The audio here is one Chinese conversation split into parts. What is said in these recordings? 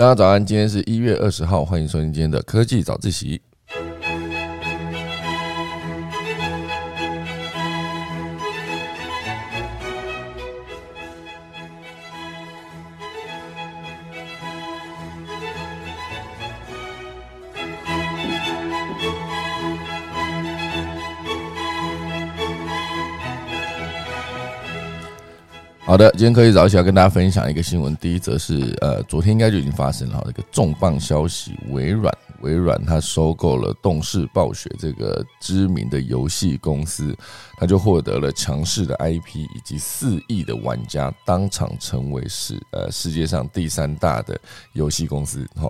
大家早安，今天是一月二十号，欢迎收听今天的科技早自习。好的，今天科技早起要跟大家分享一个新闻。第一则是，呃，昨天应该就已经发生了，一个重磅消息：微软，微软它收购了动视暴雪这个知名的游戏公司，它就获得了强势的 IP 以及四亿的玩家，当场成为世呃世界上第三大的游戏公司。哈，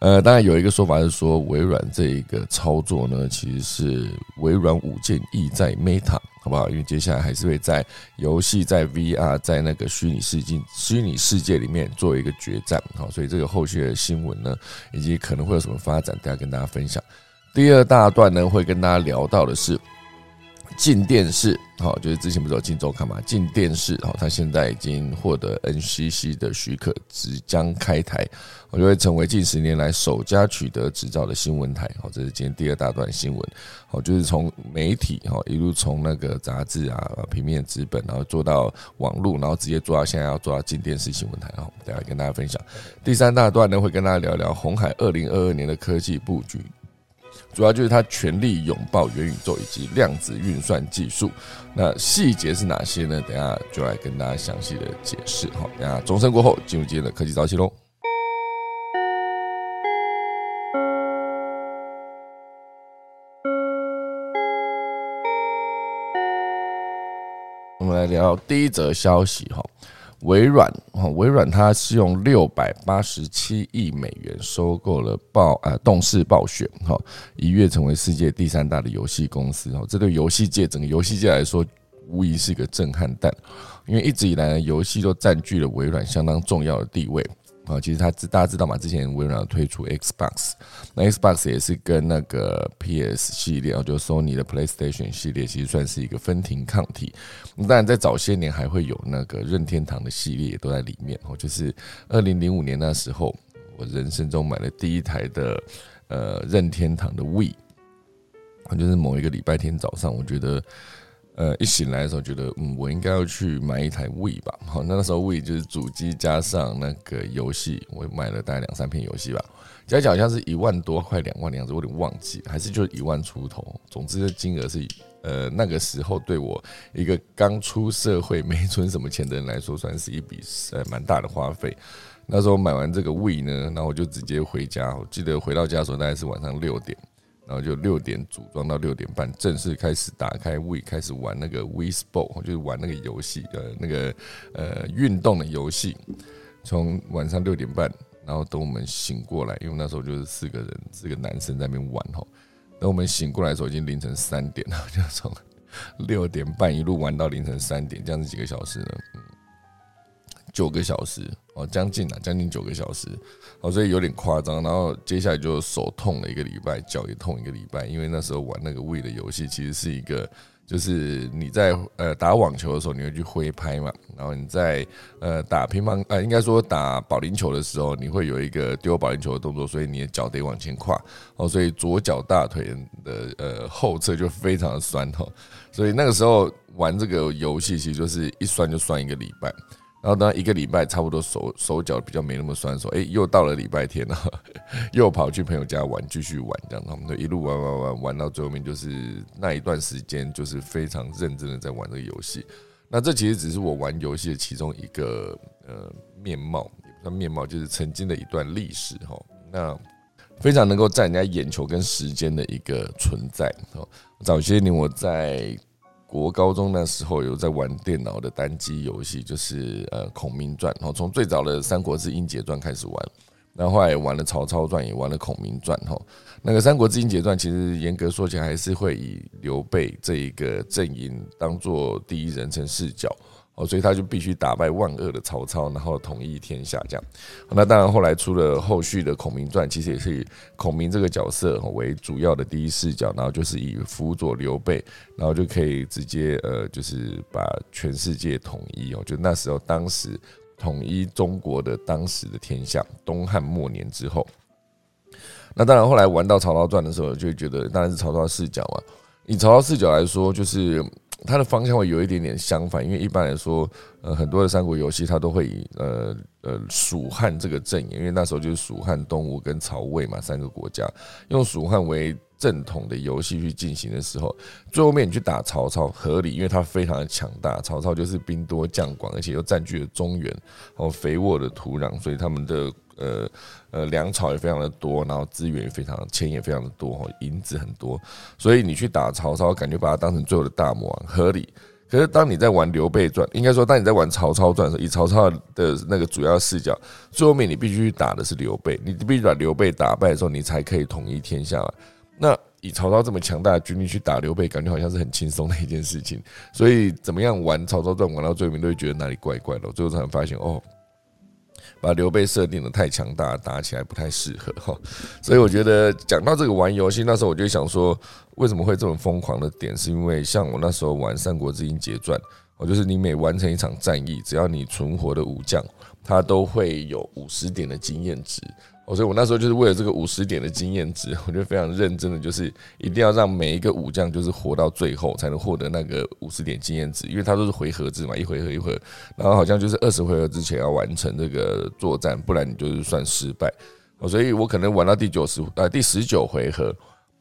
呃，当然有一个说法是说，微软这一个操作呢，其实是微软五件意在 Meta。好不好？因为接下来还是会在游戏、在 VR、在那个虚拟世界、虚拟世界里面做一个决战。好，所以这个后续的新闻呢，以及可能会有什么发展，大家跟大家分享。第二大段呢，会跟大家聊到的是。进电视，好，就是之前不是有进周刊嘛？进电视，好，它现在已经获得 NCC 的许可，即将开台，我就会成为近十年来首家取得执照的新闻台。好，这是今天第二大段新闻。好，就是从媒体，哈，一路从那个杂志啊、平面纸本，然后做到网络，然后直接做到现在要做到进电视新闻台。好，等下跟大家分享。第三大段呢，会跟大家聊聊红海二零二二年的科技布局。主要就是它全力拥抱元宇宙以及量子运算技术，那细节是哪些呢？等下就来跟大家详细的解释。好，等下钟声过后，进入今天的科技早起喽。我们来聊第一则消息哈。微软哈，微软它是用六百八十七亿美元收购了暴呃动视暴雪哈，一跃成为世界第三大的游戏公司哈。这对游戏界整个游戏界来说，无疑是一个震撼弹，因为一直以来呢，游戏都占据了微软相当重要的地位。啊，其实他知大家知道嘛？之前微软推出 Xbox，那 Xbox 也是跟那个 PS 系列，就 Sony 的 PlayStation 系列，其实算是一个分庭抗体。当然，在早些年还会有那个任天堂的系列都在里面。哦，就是二零零五年那时候，我人生中买了第一台的呃任天堂的 Wii，就是某一个礼拜天早上，我觉得。呃，一醒来的时候觉得，嗯，我应该要去买一台 We 吧。好，那个时候 We 就是主机加上那个游戏，我买了大概两三片游戏吧，加起来好像是一万多，快两万的样子，我有点忘记，还是就一万出头。总之，金额是呃那个时候对我一个刚出社会没存什么钱的人来说，算是一笔呃蛮大的花费。那时候买完这个 We 呢，然后我就直接回家。我记得回到家的时候大概是晚上六点。然后就六点组装到六点半，正式开始打开 We，开始玩那个 We Sport，就是玩那个游戏，呃，那个呃运动的游戏。从晚上六点半，然后等我们醒过来，因为那时候就是四个人，四个男生在那边玩吼。等我们醒过来的时候，已经凌晨三点了，就从六点半一路玩到凌晨三点，这样子几个小时呢？九个小时。哦，将近啊，将近九个小时，哦，所以有点夸张。然后接下来就手痛了一个礼拜，脚也痛一个礼拜，因为那时候玩那个 We 的游戏，其实是一个，就是你在呃打网球的时候，你会去挥拍嘛，然后你在呃打乒乓，呃应该说打保龄球的时候，你会有一个丢保龄球的动作，所以你的脚得往前跨，哦，所以左脚大腿的呃后侧就非常的酸哈，所以那个时候玩这个游戏，其实就是一酸就酸一个礼拜。然后当一个礼拜差不多手手脚比较没那么酸，说哎又到了礼拜天了，又跑去朋友家玩，继续玩这样，他们就一路玩玩玩玩到最后面，就是那一段时间就是非常认真的在玩这个游戏。那这其实只是我玩游戏的其中一个呃面貌，也不算面貌，就是曾经的一段历史哈。那非常能够占人家眼球跟时间的一个存在哦。早些年我在。国高中那时候有在玩电脑的单机游戏，就是呃《孔明传》，然后从最早的《三国志英杰传》开始玩，然后后来玩了《曹操传》，也玩了《孔明传》哈。那个《三国志英杰传》其实严格说起来，还是会以刘备这一个阵营当做第一人称视角。哦，所以他就必须打败万恶的曹操，然后统一天下这样。那当然，后来出了后续的《孔明传》，其实也是以孔明这个角色为主要的第一视角，然后就是以辅佐刘备，然后就可以直接呃，就是把全世界统一哦。就那时候，当时统一中国的当时的天下。东汉末年之后，那当然后来玩到曹操传的时候，就觉得当然是曹操视角嘛。以曹操视角来说，就是它的方向会有一点点相反，因为一般来说，呃，很多的三国游戏它都会以呃呃蜀汉这个阵营，因为那时候就是蜀汉、东吴跟曹魏嘛三个国家，用蜀汉为正统的游戏去进行的时候，最后面你去打曹操合理，因为他非常的强大，曹操就是兵多将广，而且又占据了中原哦肥沃的土壤，所以他们的。呃呃，粮草也非常的多，然后资源也非常，钱也非常的多，银子很多，所以你去打曹操，感觉把他当成最后的大魔王合理。可是当你在玩刘备传，应该说当你在玩曹操传的时候，以曹操的那个主要视角，最后面你必须去打的是刘备，你必须把刘备打败的时候，你才可以统一天下。那以曹操这么强大的军力去打刘备，感觉好像是很轻松的一件事情。所以怎么样玩曹操传玩到最后面，都会觉得哪里怪怪的，最后才发现哦。把刘备设定的太强大，打起来不太适合哈，所以我觉得讲到这个玩游戏，那时候我就想说，为什么会这么疯狂的点，是因为像我那时候玩《三国志英杰传》，我就是你每完成一场战役，只要你存活的武将，他都会有五十点的经验值。所以，我那时候就是为了这个五十点的经验值，我就非常认真的，就是一定要让每一个武将就是活到最后，才能获得那个五十点经验值，因为它都是回合制嘛，一回合一回合，然后好像就是二十回合之前要完成这个作战，不然你就是算失败。所以我可能玩到第九十呃第十九回合。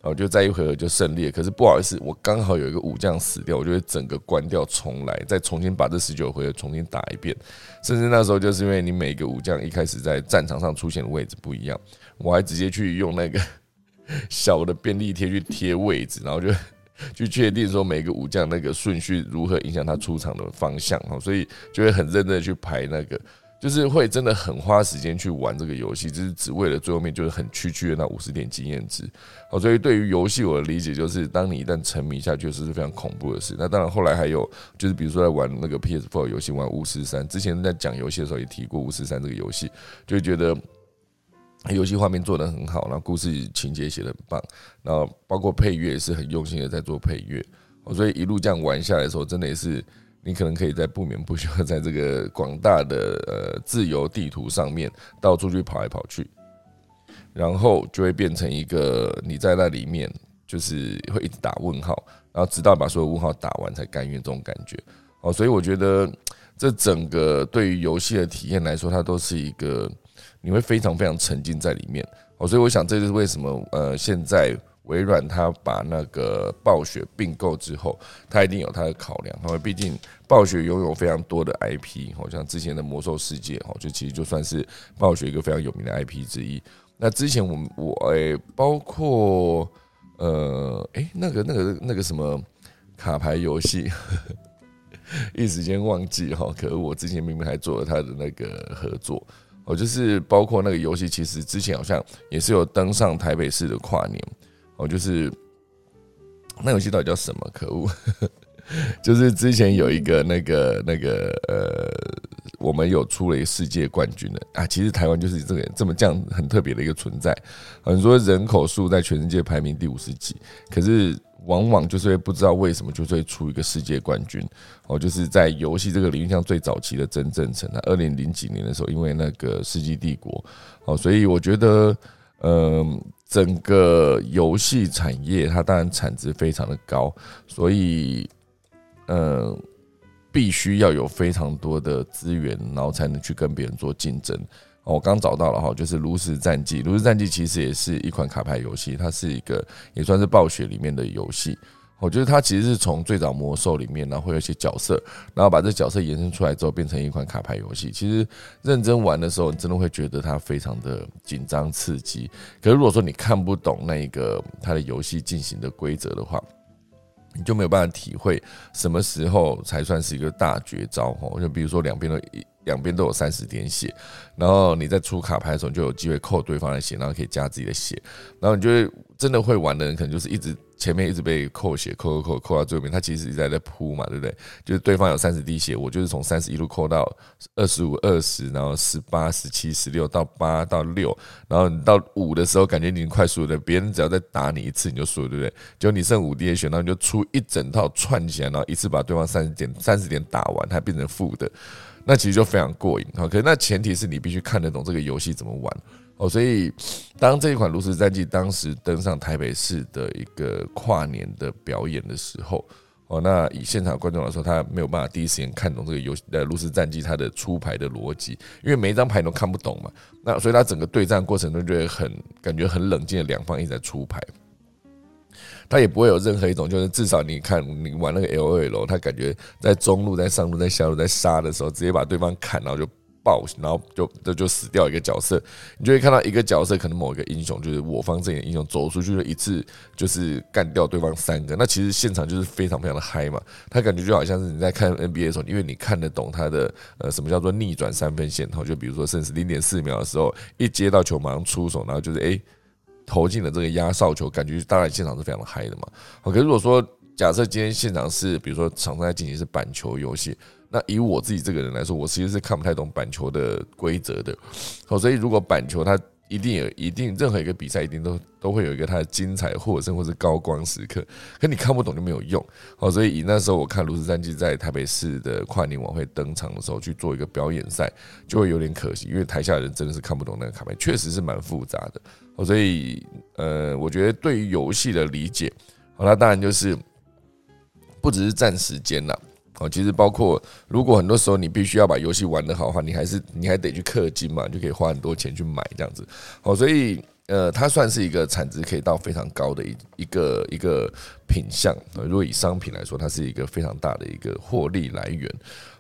我就在一回合就胜利了，可是不好意思，我刚好有一个武将死掉，我就会整个关掉重来，再重新把这十九回合重新打一遍。甚至那时候就是因为你每个武将一开始在战场上出现的位置不一样，我还直接去用那个 小的便利贴去贴位置，然后就 去确定说每个武将那个顺序如何影响他出场的方向哈，所以就会很认真的去排那个。就是会真的很花时间去玩这个游戏，就是只为了最后面就是很区区的那五十点经验值。好，所以对于游戏我的理解就是，当你一旦沉迷下去，是非常恐怖的事。那当然后来还有就是，比如说在玩那个 PS4 游戏，玩巫师三，之前在讲游戏的时候也提过巫师三这个游戏，就觉得游戏画面做的很好，然后故事情节写的很棒，然后包括配乐也是很用心的在做配乐。哦所以一路这样玩下来的时候，真的也是。你可能可以在不眠不休，在这个广大的呃自由地图上面到处去跑来跑去，然后就会变成一个你在那里面就是会一直打问号，然后直到把所有问号打完才甘愿这种感觉哦。所以我觉得这整个对于游戏的体验来说，它都是一个你会非常非常沉浸在里面哦。所以我想这就是为什么呃现在。微软它把那个暴雪并购之后，它一定有它的考量，因为毕竟暴雪拥有非常多的 IP，好像之前的魔兽世界，哈，就其实就算是暴雪一个非常有名的 IP 之一。那之前我们我诶，包括呃，诶，那个那个那个什么卡牌游戏，一时间忘记哈，可是我之前明明还做了他的那个合作，哦，就是包括那个游戏，其实之前好像也是有登上台北市的跨年。哦，就是那游戏到底叫什么？可恶！就是之前有一个那个那个呃，我们有出了一个世界冠军的啊。其实台湾就是这个这么这样很特别的一个存在。很多人口数在全世界排名第五十几，可是往往就是会不知道为什么就是会出一个世界冠军。哦，就是在游戏这个领域上最早期的真正成，二零零几年的时候，因为那个世纪帝国。哦，所以我觉得，嗯。整个游戏产业，它当然产值非常的高，所以，嗯，必须要有非常多的资源，然后才能去跟别人做竞争。哦我刚找到了哈，就是《炉石战记》，《炉石战记》其实也是一款卡牌游戏，它是一个也算是暴雪里面的游戏。我觉得它其实是从最早魔兽里面，然后会有一些角色，然后把这角色延伸出来之后，变成一款卡牌游戏。其实认真玩的时候，你真的会觉得它非常的紧张刺激。可是如果说你看不懂那一个它的游戏进行的规则的话，你就没有办法体会什么时候才算是一个大绝招。哦，就比如说两边都两边都有三十点血，然后你在出卡牌的时候就有机会扣对方的血，然后可以加自己的血，然后你就会真的会玩的人，可能就是一直。前面一直被扣血，扣扣扣扣到最后面，他其实一直在在扑嘛，对不对？就是对方有三十滴血，我就是从三十一路扣到二十五、二十，然后十八、十七、十六到八到六，然后你到五的时候，感觉你快输了。别人只要再打你一次，你就输了，对不对？就你剩五滴血，然后你就出一整套串起来，然后一次把对方三十点三十点打完，它变成负的。那其实就非常过瘾哈。可是那前提是你必须看得懂这个游戏怎么玩哦。所以当这一款《炉石战记》当时登上台北市的一个跨年的表演的时候。哦，那以现场观众来说，他没有办法第一时间看懂这个游戏的炉石战记它的出牌的逻辑，因为每一张牌都看不懂嘛。那所以他整个对战过程中就会很感觉很冷静的两方一直在出牌，他也不会有任何一种就是至少你看你玩那个 L O L，他感觉在中路、在上路、在下路在杀的时候，直接把对方砍，然后就。爆，然后就这就死掉一个角色，你就会看到一个角色，可能某一个英雄就是我方阵营英雄走出去了一次，就是干掉对方三个。那其实现场就是非常非常的嗨嘛，他感觉就好像是你在看 NBA 的时候，因为你看得懂他的呃什么叫做逆转三分线，然后就比如说甚至零点四秒的时候，一接到球马上出手，然后就是诶投进了这个压哨球，感觉当然现场是非常的嗨的嘛。好，可是如果说假设今天现场是比如说场上在进行是板球游戏。那以我自己这个人来说，我其实是看不太懂板球的规则的。好，所以如果板球它一定有一定任何一个比赛一定都都会有一个它的精彩获胜或是高光时刻，可你看不懂就没有用。哦，所以以那时候我看《炉石战记》在台北市的跨年晚会登场的时候去做一个表演赛，就会有点可惜，因为台下人真的是看不懂那个卡牌，确实是蛮复杂的。哦，所以呃，我觉得对于游戏的理解，好，那当然就是不只是占时间了。哦，其实包括如果很多时候你必须要把游戏玩得好的话，你还是你还得去氪金嘛，就可以花很多钱去买这样子。哦，所以呃，它算是一个产值可以到非常高的一一个一个品相。如果以商品来说，它是一个非常大的一个获利来源。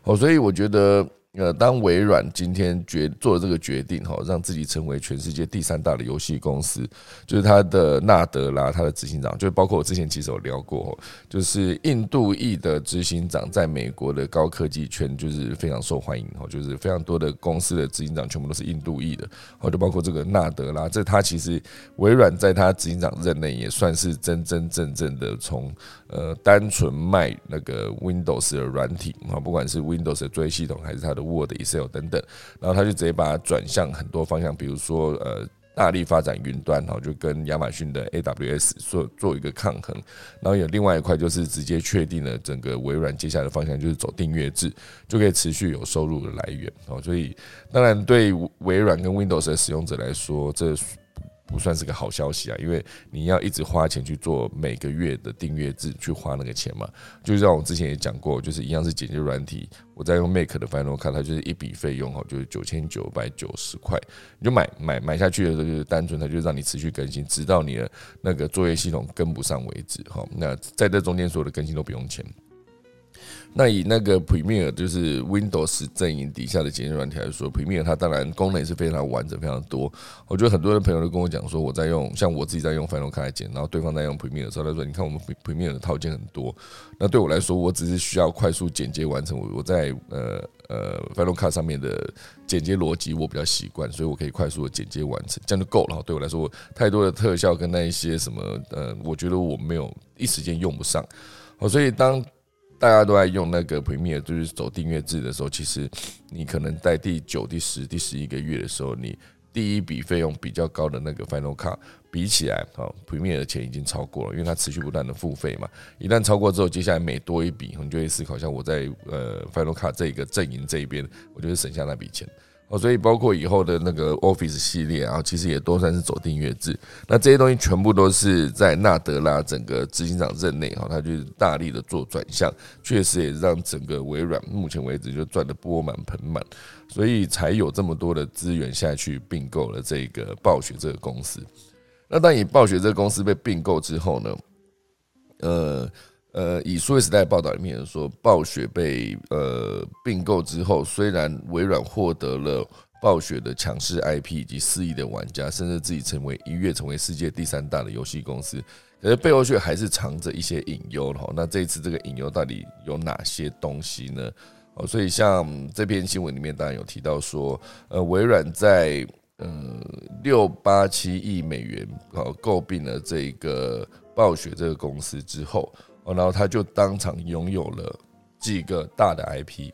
哦，所以我觉得。呃，当微软今天决做这个决定哈，让自己成为全世界第三大的游戏公司，就是他的纳德拉，他的执行长，就包括我之前其实有聊过，就是印度裔的执行长，在美国的高科技圈就是非常受欢迎哈，就是非常多的公司的执行长全部都是印度裔的，哦，就包括这个纳德拉，这他其实微软在他执行长任内也算是真真正正的从呃单纯卖那个 Windows 的软体啊，不管是 Windows 的作业系统还是他的 Word、Excel 等等，然后他就直接把它转向很多方向，比如说呃，大力发展云端，然后就跟亚马逊的 AWS 做做一个抗衡，然后有另外一块就是直接确定了整个微软接下来的方向就是走订阅制，就可以持续有收入的来源哦。所以当然对微软跟 Windows 的使用者来说，这。不算是个好消息啊，因为你要一直花钱去做每个月的订阅制，去花那个钱嘛。就像我之前也讲过，就是一样是剪辑软体，我在用 Make 的 Final Cut，它就是一笔费用哈，就是九千九百九十块，你就买买买下去的时候，就是单纯它就让你持续更新，直到你的那个作业系统跟不上为止哈。那在这中间所有的更新都不用钱。那以那个 Premiere 就是 Windows 阵营底下的剪辑软体来说，Premiere 它当然功能也是非常完整、非常多。我觉得很多的朋友都跟我讲说，我在用，像我自己在用 Final Cut 剪，然后对方在用 Premiere 的时候，他说：“你看我们 Premiere 的套件很多。”那对我来说，我只是需要快速剪接完成。我我在呃呃 Final Cut 上面的剪接逻辑我比较习惯，所以我可以快速的剪接完成，这样就够了。对我来说，太多的特效跟那一些什么呃，我觉得我没有一时间用不上。哦，所以当大家都在用那个 Premier，就是走订阅制的时候，其实你可能在第九、第十、第十一个月的时候，你第一笔费用比较高的那个 Final Cut 比起来，哦，Premier 的钱已经超过了，因为它持续不断的付费嘛。一旦超过之后，接下来每多一笔，你就会思考一下，我在呃 Final Cut 这个阵营这一边，我就会省下那笔钱。哦，所以包括以后的那个 Office 系列啊，其实也都算是走订阅制。那这些东西全部都是在纳德拉整个执行长任内哈，他就是大力的做转向，确实也让整个微软目前为止就赚得钵满盆满，所以才有这么多的资源下去并购了这个暴雪这个公司。那当以暴雪这个公司被并购之后呢，呃。呃，以数位时代报道里面说，暴雪被呃并购之后，虽然微软获得了暴雪的强势 IP 以及四亿的玩家，甚至自己成为一跃成为世界第三大的游戏公司，可是背后却还是藏着一些隐忧哈。那这一次这个隐忧到底有哪些东西呢？哦，所以像这篇新闻里面当然有提到说，呃，微软在呃六八七亿美元哦购并了这个暴雪这个公司之后。哦然后他就当场拥有了几个大的 IP，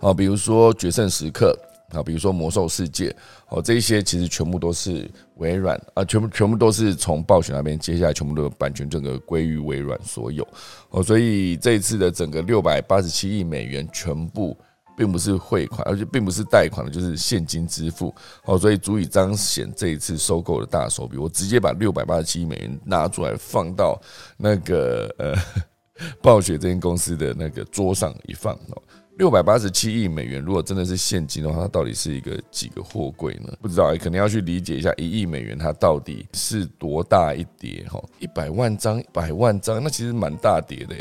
好，比如说《决胜时刻》啊，比如说《魔兽世界》哦，这些其实全部都是微软啊，全部全部都是从暴雪那边接下来全部的版权整个归于微软所有。哦，所以这一次的整个六百八十七亿美元全部并不是汇款，而且并不是贷款的，就是现金支付。哦，所以足以彰显这一次收购的大手笔。我直接把六百八十七亿美元拿出来放到那个呃 暴雪这间公司的那个桌上一放哦。六百八十七亿美元，如果真的是现金的话，它到底是一个几个货柜呢？不知道，可能要去理解一下一亿美元它到底是多大一叠哈？一百万张，百万张，那其实蛮大叠的。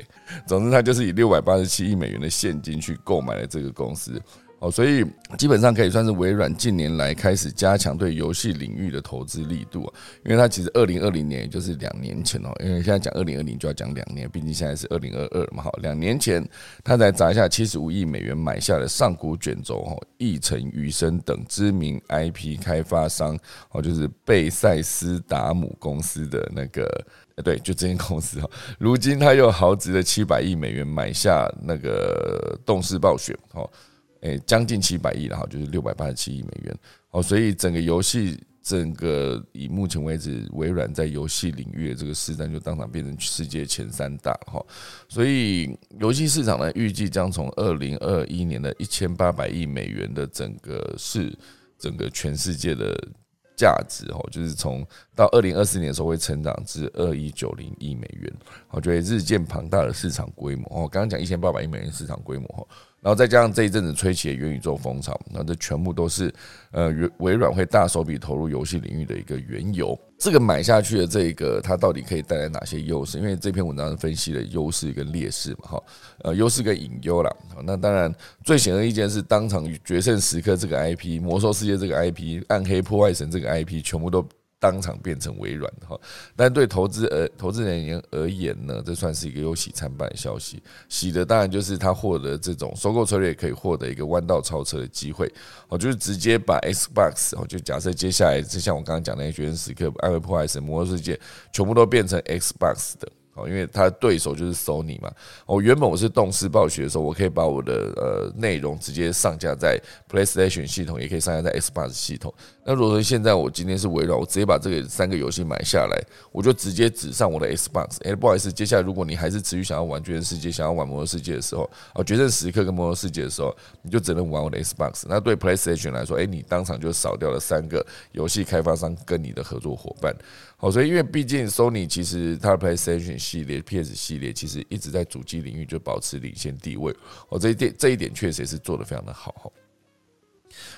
总之，它就是以六百八十七亿美元的现金去购买了这个公司。哦，所以基本上可以算是微软近年来开始加强对游戏领域的投资力度啊，因为它其实二零二零年也就是两年前哦，因为现在讲二零二零就要讲两年，毕竟现在是二零二二嘛，好，两年前他才砸下七十五亿美元买下了上古卷轴、哦、翼城余生等知名 IP 开发商，哦，就是贝塞斯达姆公司的那个，对，就这间公司哈，如今他又豪值了七百亿美元买下那个动视暴雪，哦。诶，将近七百亿了哈，就是六百八十七亿美元哦，所以整个游戏，整个以目前为止，微软在游戏领域的这个市占就当场变成世界前三大哈，所以游戏市场呢，预计将从二零二一年的一千八百亿美元的整个是整个全世界的价值哦，就是从到二零二四年的时候会成长至二一九零亿美元，我觉得日渐庞大的市场规模哦，刚刚讲一千八百亿美元市场规模哈。然后再加上这一阵子吹起的元宇宙风潮，那这全部都是呃微软会大手笔投入游戏领域的一个缘由。这个买下去的这个，它到底可以带来哪些优势？因为这篇文章分析了优势跟劣势嘛，哈，呃，优势跟隐忧啦。那当然最显而易见是当场决胜时刻这个 IP，魔兽世界这个 IP，暗黑破坏神这个 IP，全部都。当场变成微软哈，但对投资而投资人而言而言呢，这算是一个有喜参半的消息。喜的当然就是他获得这种收购策略可以获得一个弯道超车的机会，哦，就是直接把 Xbox 哦，就假设接下来就像我刚刚讲那些《决胜时刻》《暗黑破坏神》《魔兽世界》全部都变成 Xbox 的。哦，因为它的对手就是 Sony 嘛。哦，原本我是动视暴雪的时候，我可以把我的呃内容直接上架在 PlayStation 系统，也可以上架在 Xbox 系统。那如果说现在我今天是微软，我直接把这个三个游戏买下来，我就直接指上我的 Xbox。哎，不好意思，接下来如果你还是持续想要玩《决胜世界》，想要玩《魔兽世界》的时候，哦，《决胜时刻》跟《魔兽世界》的时候，你就只能玩我的 Xbox。那对 PlayStation 来说，哎，你当场就少掉了三个游戏开发商跟你的合作伙伴。好，所以因为毕竟 Sony 其实它的 PlayStation 系列、PS 系列其实一直在主机领域就保持领先地位。哦，这一点这一点确实也是做的非常的好。哈，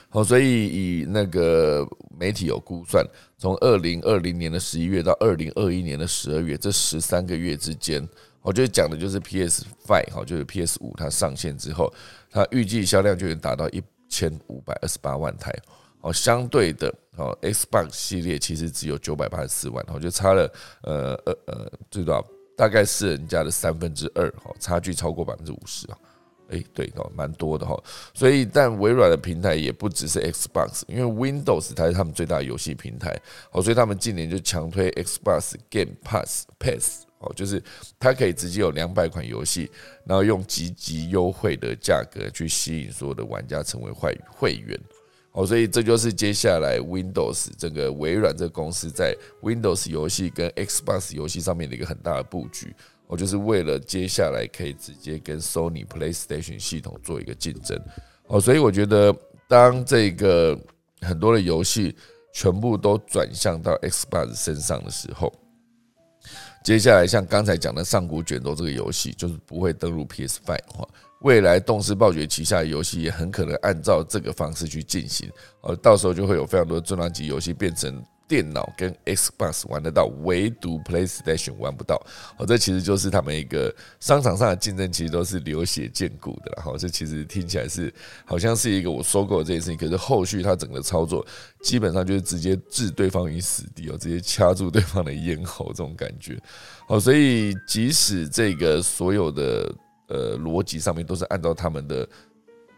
好，所以以那个媒体有估算，从二零二零年的十一月到二零二一年的十二月这十三个月之间，我觉得讲的就是 PS Five 哈，就是 PS 五它上线之后，它预计销量就能达到一千五百二十八万台。哦，相对的，哦，Xbox 系列其实只有九百八十四万，哦，就差了呃呃呃，最多大概是人家的三分之二，哦，差距超过百分之五十啊，哎，对哦，蛮多的哈。所以，但微软的平台也不只是 Xbox，因为 Windows 才是他们最大的游戏平台，哦，所以他们近年就强推 Xbox Game Pass Pass，哦，就是它可以直接有两百款游戏，然后用极极优惠的价格去吸引所有的玩家成为会会员。哦，所以这就是接下来 Windows 这个微软这个公司在 Windows 游戏跟 Xbox 游戏上面的一个很大的布局。哦，就是为了接下来可以直接跟 Sony PlayStation 系统做一个竞争。哦，所以我觉得当这个很多的游戏全部都转向到 Xbox 身上的时候，接下来像刚才讲的上古卷轴这个游戏，就是不会登录 PS Five 话。未来动视暴雪旗下的游戏也很可能按照这个方式去进行，呃，到时候就会有非常多的重量级游戏变成电脑跟 Xbox 玩得到，唯独 PlayStation 玩不到。哦，这其实就是他们一个商场上的竞争，其实都是流血见骨的然后，这其实听起来是好像是一个我收购这件事情，可是后续它整个操作基本上就是直接置对方于死地哦，直接掐住对方的咽喉这种感觉。哦，所以即使这个所有的。呃，逻辑上面都是按照他们的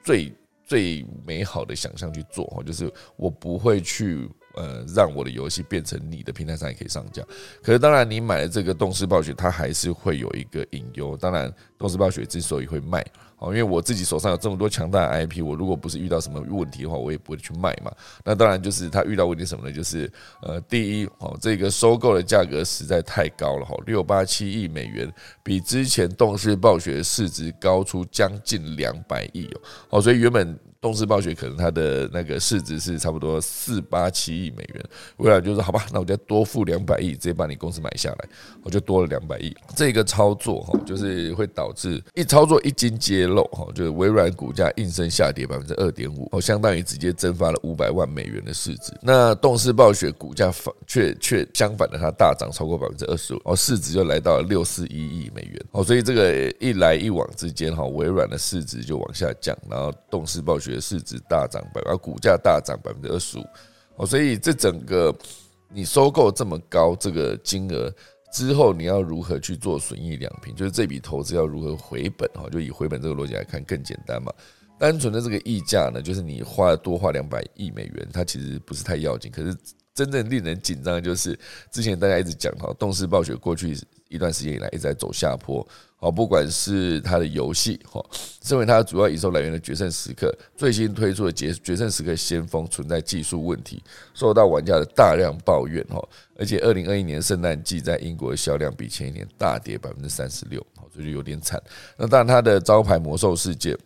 最最美好的想象去做哈，就是我不会去呃，让我的游戏变成你的平台上也可以上架。可是当然，你买了这个动视暴雪，它还是会有一个隐忧。当然，动视暴雪之所以会卖。哦，因为我自己手上有这么多强大的 IP，我如果不是遇到什么问题的话，我也不会去卖嘛。那当然就是他遇到问题什么呢？就是呃，第一，哦，这个收购的价格实在太高了哈，六八七亿美元，比之前动视暴雪市值高出将近两百亿哦。哦，所以原本。动视暴雪可能它的那个市值是差不多四八七亿美元，微软就说好吧，那我再多付两百亿，直接把你公司买下来，我就多了两百亿。这个操作哈，就是会导致一操作一经揭露哈，就是微软股价应声下跌百分之二点五，哦，相当于直接蒸发了五百万美元的市值。那动视暴雪股价反却却相反的，它大涨超过百分之二十五，哦，市值就来到了六四一亿美元。哦，所以这个一来一往之间哈，微软的市值就往下降，然后动视暴雪。市值大涨百，而股价大涨百分之二十五，哦，所以这整个你收购这么高这个金额之后，你要如何去做损益两平？就是这笔投资要如何回本？哈，就以回本这个逻辑来看更简单嘛。单纯的这个溢价呢，就是你花多花两百亿美元，它其实不是太要紧。可是真正令人紧张的就是，之前大家一直讲哈，动视暴雪过去一段时间以来一直在走下坡。好，不管是它的游戏，哈，身为它主要营收来源的《决胜时刻》最新推出的《决决胜时刻》先锋存在技术问题，受到玩家的大量抱怨，哈，而且二零二一年圣诞季在英国的销量比前一年大跌百分之三十六，好，这就有点惨。那当然，它的招牌魔兽世界，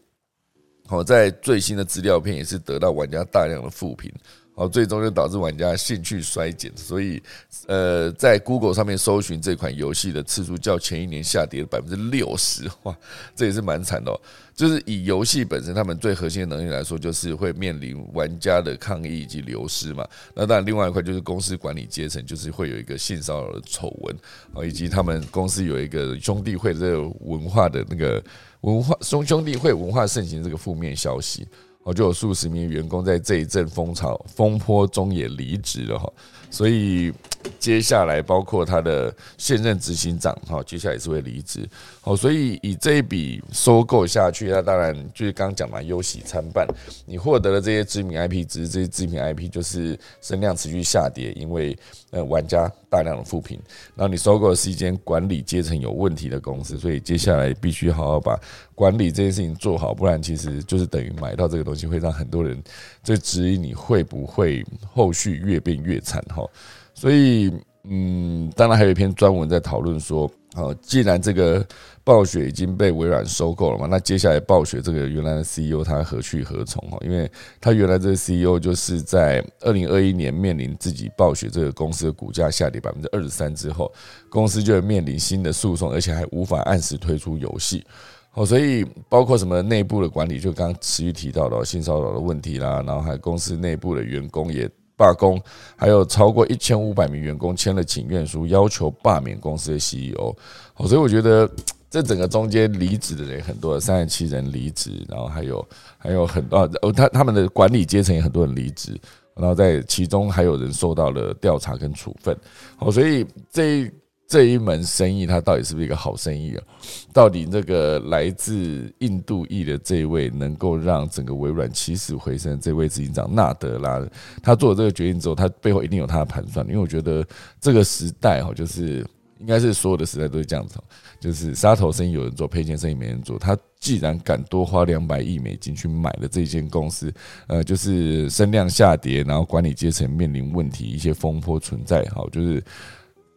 好，在最新的资料片也是得到玩家大量的负评。哦，最终就导致玩家兴趣衰减，所以，呃，在 Google 上面搜寻这款游戏的次数较前一年下跌了百分之六十，哇，这也是蛮惨的。哦就是以游戏本身，他们最核心的能力来说，就是会面临玩家的抗议以及流失嘛。那当然，另外一块就是公司管理阶层，就是会有一个性骚扰的丑闻啊，以及他们公司有一个兄弟会这个文化的那个文化兄兄弟会文化盛行这个负面消息。哦，就有数十名员工在这一阵风潮风波中也离职了哈，所以接下来包括他的现任执行长哈，接下来也是会离职。好，所以以这一笔收购下去，那当然就是刚刚讲嘛，忧喜参半。你获得了这些知名 IP，只是这些知名 IP 就是声量持续下跌，因为呃玩家大量的复评。然后你收购的是一间管理阶层有问题的公司，所以接下来必须好好把管理这件事情做好，不然其实就是等于买到这个东西会让很多人就质疑你会不会后续越变越惨哈。所以嗯，当然还有一篇专文在讨论说，哦，既然这个。暴雪已经被微软收购了嘛？那接下来暴雪这个原来的 CEO 他何去何从哈？因为他原来这个 CEO 就是在二零二一年面临自己暴雪这个公司的股价下跌百分之二十三之后，公司就会面临新的诉讼，而且还无法按时推出游戏。哦，所以包括什么内部的管理，就刚刚持续提到的性骚扰的问题啦，然后还有公司内部的员工也罢工，还有超过一千五百名员工签了请愿书，要求罢免公司的 CEO。哦，所以我觉得。这整个中间离职的人很多，三十七人离职，然后还有还有很多哦，他他们的管理阶层也很多人离职，然后在其中还有人受到了调查跟处分。好，所以这这一门生意，它到底是不是一个好生意啊？到底这个来自印度裔的这位能够让整个微软起死回生，这位执行长纳德拉，他做了这个决定之后，他背后一定有他的盘算。因为我觉得这个时代哈，就是应该是所有的时代都是这样子。就是杀头生意有人做，赔钱生意没人做。他既然敢多花两百亿美金去买了这间公司，呃，就是声量下跌，然后管理阶层面临问题，一些风波存在，好，就是。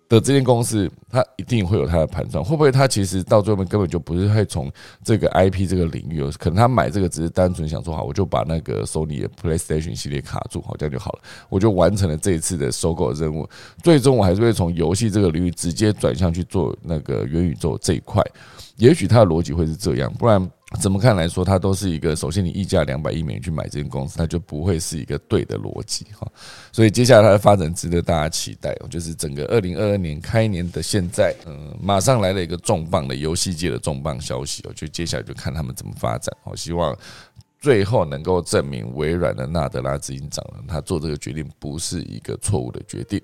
的这间公司，它一定会有它的盘算，会不会它其实到最后面根本就不是会从这个 IP 这个领域，可能他买这个只是单纯想说好，我就把那个 Sony 的 PlayStation 系列卡住，好这样就好了，我就完成了这一次的收购任务。最终我还是会从游戏这个领域直接转向去做那个元宇宙这一块，也许它的逻辑会是这样，不然。怎么看来说，它都是一个首先你溢价两百亿美元去买这间公司，它就不会是一个对的逻辑哈。所以接下来它的发展值得大家期待。就是整个二零二二年开年的现在，嗯，马上来了一个重磅的游戏界的重磅消息哦，就接下来就看他们怎么发展。我希望最后能够证明微软的纳德拉执行长他做这个决定不是一个错误的决定。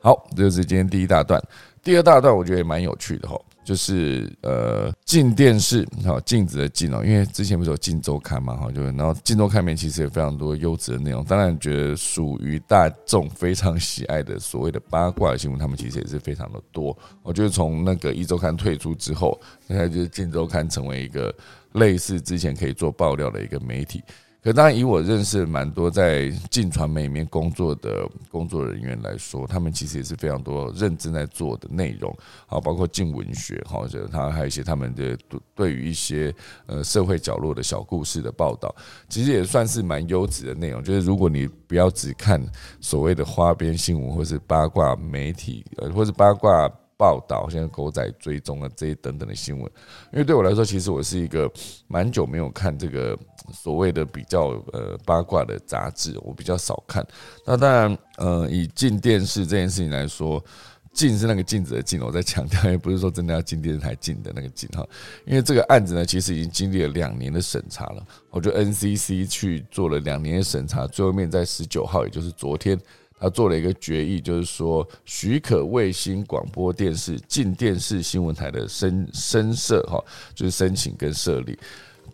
好，这是今天第一大段。第二大段我觉得也蛮有趣的哈。就是呃镜电视，好镜子的镜哦，因为之前不是有镜周刊嘛，哈，就然后镜周刊里面其实有非常多优质的内容，当然觉得属于大众非常喜爱的所谓的八卦新闻，他们其实也是非常的多。我觉得从那个一周刊退出之后，现在就是镜周刊成为一个类似之前可以做爆料的一个媒体。可当然，以我认识蛮多在进传媒里面工作的工作人员来说，他们其实也是非常多认真在做的内容，好，包括进文学，好，者他还有一些他们的对于一些呃社会角落的小故事的报道，其实也算是蛮优质的内容。就是如果你不要只看所谓的花边新闻，或是八卦媒体，呃，或是八卦。报道，现在狗仔追踪啊，这些等等的新闻，因为对我来说，其实我是一个蛮久没有看这个所谓的比较呃八卦的杂志，我比较少看。那当然，呃，以进电视这件事情来说，进是那个镜子的镜，我在强调，也不是说真的要进电视台进的那个进哈。因为这个案子呢，其实已经经历了两年的审查了，我觉得 NCC 去做了两年的审查，最后面在十九号，也就是昨天。他做了一个决议，就是说许可卫星广播电视进电视新闻台的申申设哈，就是申请跟设立，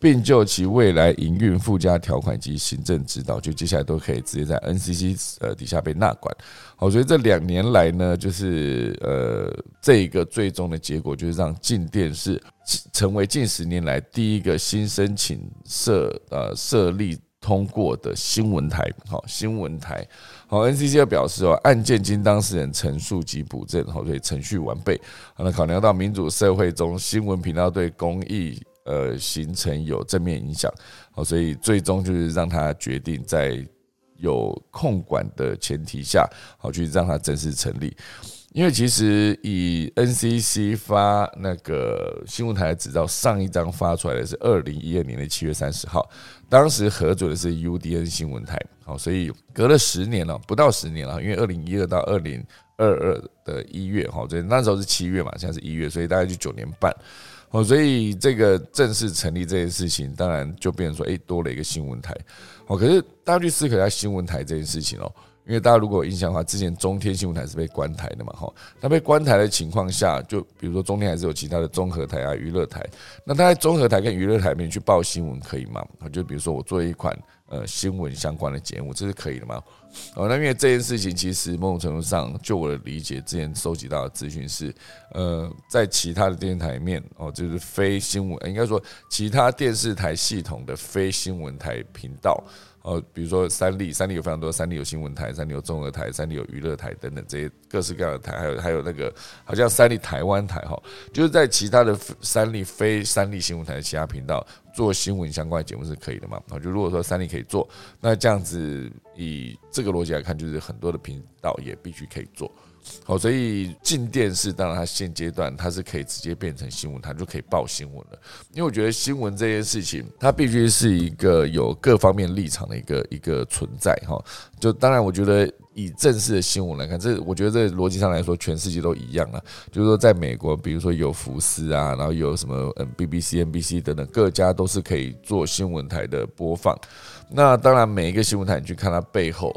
并就其未来营运附加条款及行政指导，就接下来都可以直接在 NCC 呃底下被纳管。好，所以这两年来呢，就是呃这一个最终的结果，就是让进电视成为近十年来第一个新申请设呃设立。通过的新闻台，好新闻台，好 NCC 表示哦，案件经当事人陈述及补正，好所以程序完备。好，那考量到民主社会中新闻频道对公益呃形成有正面影响，好，所以最终就是让他决定在有控管的前提下，好去让他正式成立。因为其实以 NCC 发那个新闻台的执照，上一张发出来的是二零一二年的七月三十号，当时核准的是 UDN 新闻台，好，所以隔了十年了，不到十年了，因为二零一二到二零二二的一月，哈，所以那时候是七月嘛，现在是一月，所以大概就九年半，哦，所以这个正式成立这件事情，当然就变成说，哎，多了一个新闻台，好，可是大家去思考一下新闻台这件事情哦。因为大家如果有印象的话，之前中天新闻台是被关台的嘛，哈，那被关台的情况下，就比如说中天还是有其他的综合台啊、娱乐台，那他在综合台跟娱乐台面去报新闻可以吗？就比如说我做一款呃新闻相关的节目，这是可以的吗？哦，那因为这件事情其实某种程度上，就我的理解，之前收集到的资讯是，呃，在其他的电视台面，哦，就是非新闻，应该说其他电视台系统的非新闻台频道。呃，比如说三立，三立有非常多，三立有新闻台，三立有综合台，三立有娱乐台等等这些各式各样的台，还有还有那个好像三立台湾台哈，就是在其他的三立非三立新闻台的其他频道做新闻相关的节目是可以的嘛？啊，就如果说三立可以做，那这样子以这个逻辑来看，就是很多的频道也必须可以做。好，所以进电视，当然它现阶段它是可以直接变成新闻台，就可以报新闻了。因为我觉得新闻这件事情，它必须是一个有各方面立场的一个一个存在哈。就当然，我觉得以正式的新闻来看，这我觉得这逻辑上来说，全世界都一样啊。就是说，在美国，比如说有福斯啊，然后有什么嗯 BBC、NBC 等等各家都是可以做新闻台的播放。那当然，每一个新闻台你去看它背后。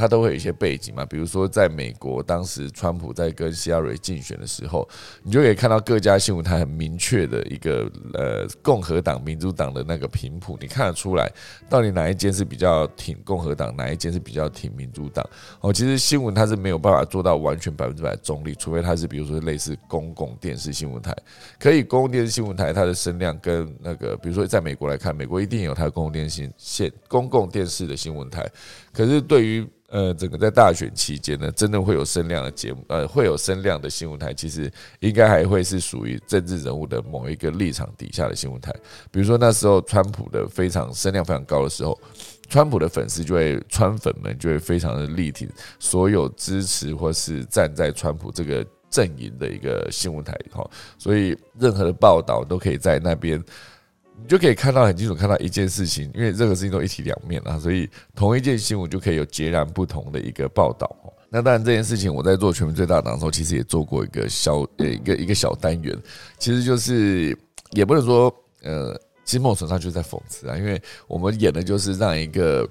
它都会有一些背景嘛，比如说在美国，当时川普在跟希拉蕊竞选的时候，你就可以看到各家新闻台很明确的一个呃共和党、民主党的那个频谱，你看得出来到底哪一间是比较挺共和党，哪一间是比较挺民主党。哦，其实新闻它是没有办法做到完全百分之百中立，除非它是比如说类似公共电视新闻台，可以公共电视新闻台它的声量跟那个，比如说在美国来看，美国一定有它的公共电视线、公共电视的新闻台，可是对于呃，整个在大选期间呢，真的会有声量的节目，呃，会有声量的新闻台，其实应该还会是属于政治人物的某一个立场底下的新闻台。比如说那时候川普的非常声量非常高的时候，川普的粉丝就会川粉们就会非常的力挺所有支持或是站在川普这个阵营的一个新闻台，哈，所以任何的报道都可以在那边。你就可以看到很清楚，看到一件事情，因为任何事情都一体两面啊，所以同一件新闻就可以有截然不同的一个报道。那当然，这件事情我在做全民最大党的时候，其实也做过一个小呃一个一个小单元，其实就是也不能说呃，金梦手上就是在讽刺啊，因为我们演的就是让一个。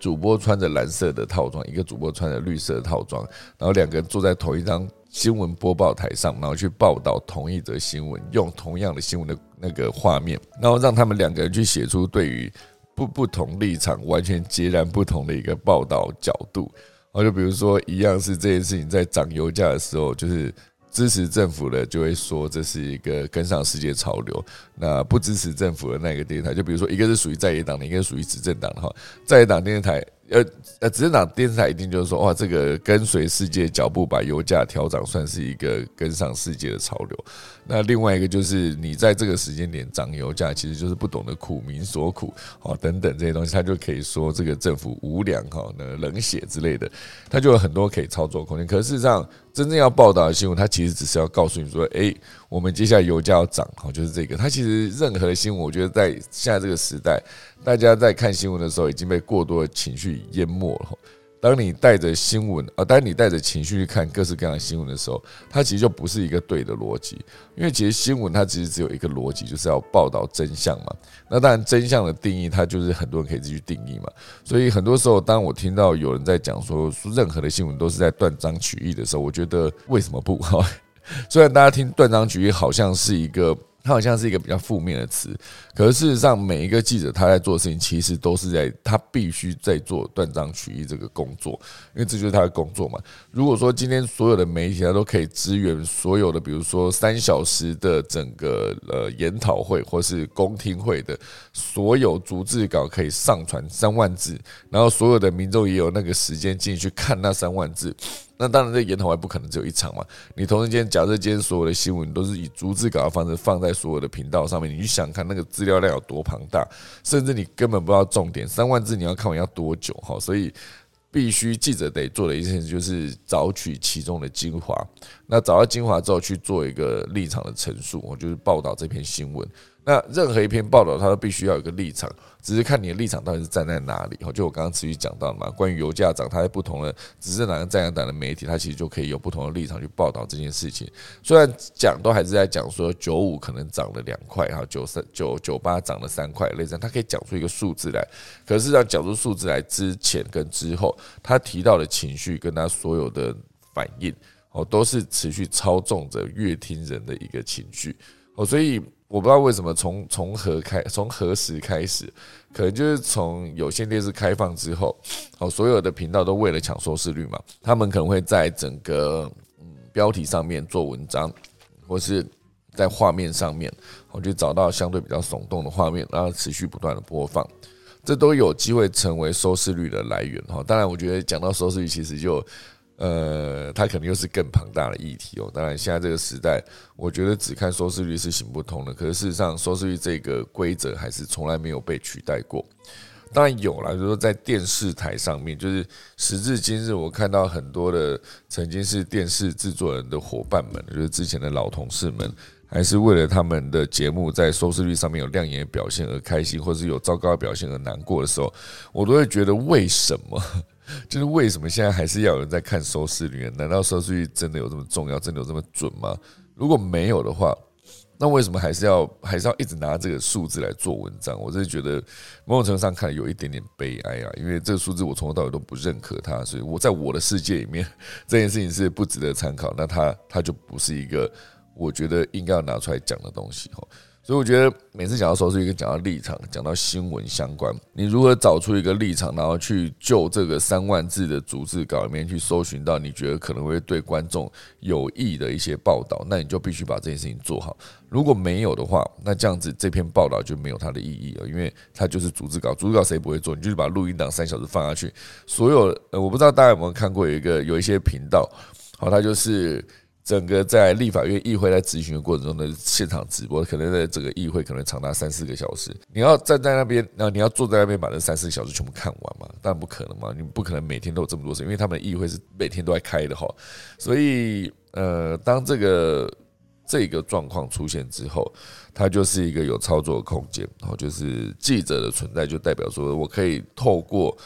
主播穿着蓝色的套装，一个主播穿着绿色的套装，然后两个人坐在同一张新闻播报台上，然后去报道同一则新闻，用同样的新闻的那个画面，然后让他们两个人去写出对于不不同立场完全截然不同的一个报道角度。然后就比如说，一样是这件事情在涨油价的时候，就是支持政府的就会说这是一个跟上世界潮流；那不支持政府的那个电视台，就比如说一个是属于在野党的，一个属于执政党的哈，在野党电视台。呃呃，执政党电视台一定就是说，哇，这个跟随世界脚步把油价调涨，算是一个跟上世界的潮流。那另外一个就是你在这个时间点涨油价，其实就是不懂得苦民所苦，哦，等等这些东西，他就可以说这个政府无良，哈，那冷血之类的，他就有很多可以操作空间。可事实上，真正要报道的新闻，它其实只是要告诉你说，哎，我们接下来油价要涨，好，就是这个。它其实任何的新闻，我觉得在现在这个时代。大家在看新闻的时候已经被过多的情绪淹没了。当你带着新闻啊，当你带着情绪去看各式各样的新闻的时候，它其实就不是一个对的逻辑。因为其实新闻它其实只有一个逻辑，就是要报道真相嘛。那当然真相的定义，它就是很多人可以自己去定义嘛。所以很多时候，当我听到有人在讲说任何的新闻都是在断章取义的时候，我觉得为什么不？哈，虽然大家听断章取义好像是一个。它好像是一个比较负面的词，可是事实上，每一个记者他在做事情，其实都是在他必须在做断章取义这个工作，因为这就是他的工作嘛。如果说今天所有的媒体他都可以支援所有的，比如说三小时的整个呃研讨会或是公听会的所有逐字稿可以上传三万字，然后所有的民众也有那个时间进去看那三万字。那当然，这研讨会不可能只有一场嘛。你同时间，假设今天所有的新闻都是以逐字稿的方式放在所有的频道上面，你去想看那个资料量有多庞大，甚至你根本不知道重点。三万字你要看完要多久？哈，所以必须记者得做的一件事就是找取其中的精华。那找到精华之后，去做一个立场的陈述，我就是报道这篇新闻。那任何一篇报道，它都必须要有个立场，只是看你的立场到底是站在哪里。就我刚刚持续讲到的嘛，关于油价涨，它在不同的执政党跟在野党的媒体，它其实就可以有不同的立场去报道这件事情。虽然讲都还是在讲说九五可能涨了两块，哈，九三九九八涨了三块，类似，它可以讲出一个数字来。可是要讲出数字来之前跟之后，他提到的情绪跟他所有的反应，哦，都是持续操纵着乐听人的一个情绪，哦，所以。我不知道为什么从从何开从何时开始，可能就是从有线电视开放之后，哦，所有的频道都为了抢收视率嘛，他们可能会在整个嗯标题上面做文章，或是在画面上面，我就找到相对比较耸动的画面，然后持续不断的播放，这都有机会成为收视率的来源哈。当然，我觉得讲到收视率，其实就。呃，它可能又是更庞大的议题哦。当然，现在这个时代，我觉得只看收视率是行不通的。可是事实上，收视率这个规则还是从来没有被取代过。当然有了，就是说在电视台上面，就是时至今日，我看到很多的曾经是电视制作人的伙伴们，就是之前的老同事们，还是为了他们的节目在收视率上面有亮眼的表现而开心，或是有糟糕的表现而难过的时候，我都会觉得为什么？就是为什么现在还是要有人在看收视率？难道收视率真的有这么重要？真的有这么准吗？如果没有的话，那为什么还是要还是要一直拿这个数字来做文章？我真的觉得某种程度上看有一点点悲哀啊！因为这个数字我从头到尾都不认可它，所以我在我的世界里面这件事情是不值得参考。那它它就不是一个我觉得应该要拿出来讲的东西哈。所以我觉得每次讲到收视率，讲到立场，讲到新闻相关，你如何找出一个立场，然后去就这个三万字的逐字稿里面去搜寻到你觉得可能会对观众有益的一些报道，那你就必须把这件事情做好。如果没有的话，那这样子这篇报道就没有它的意义了，因为它就是逐字稿，逐字稿谁不会做？你就是把录音档三小时放下去，所有呃，我不知道大家有没有看过有一个有一些频道，好，它就是。整个在立法院议会在咨询的过程中的现场直播，可能在整个议会可能长达三四个小时。你要站在那边，然后你要坐在那边把这三四个小时全部看完嘛？当然不可能嘛！你不可能每天都有这么多事，因为他们议会是每天都在开的哈。所以，呃，当这个这个状况出现之后，它就是一个有操作的空间。然后就是记者的存在，就代表说我可以透过。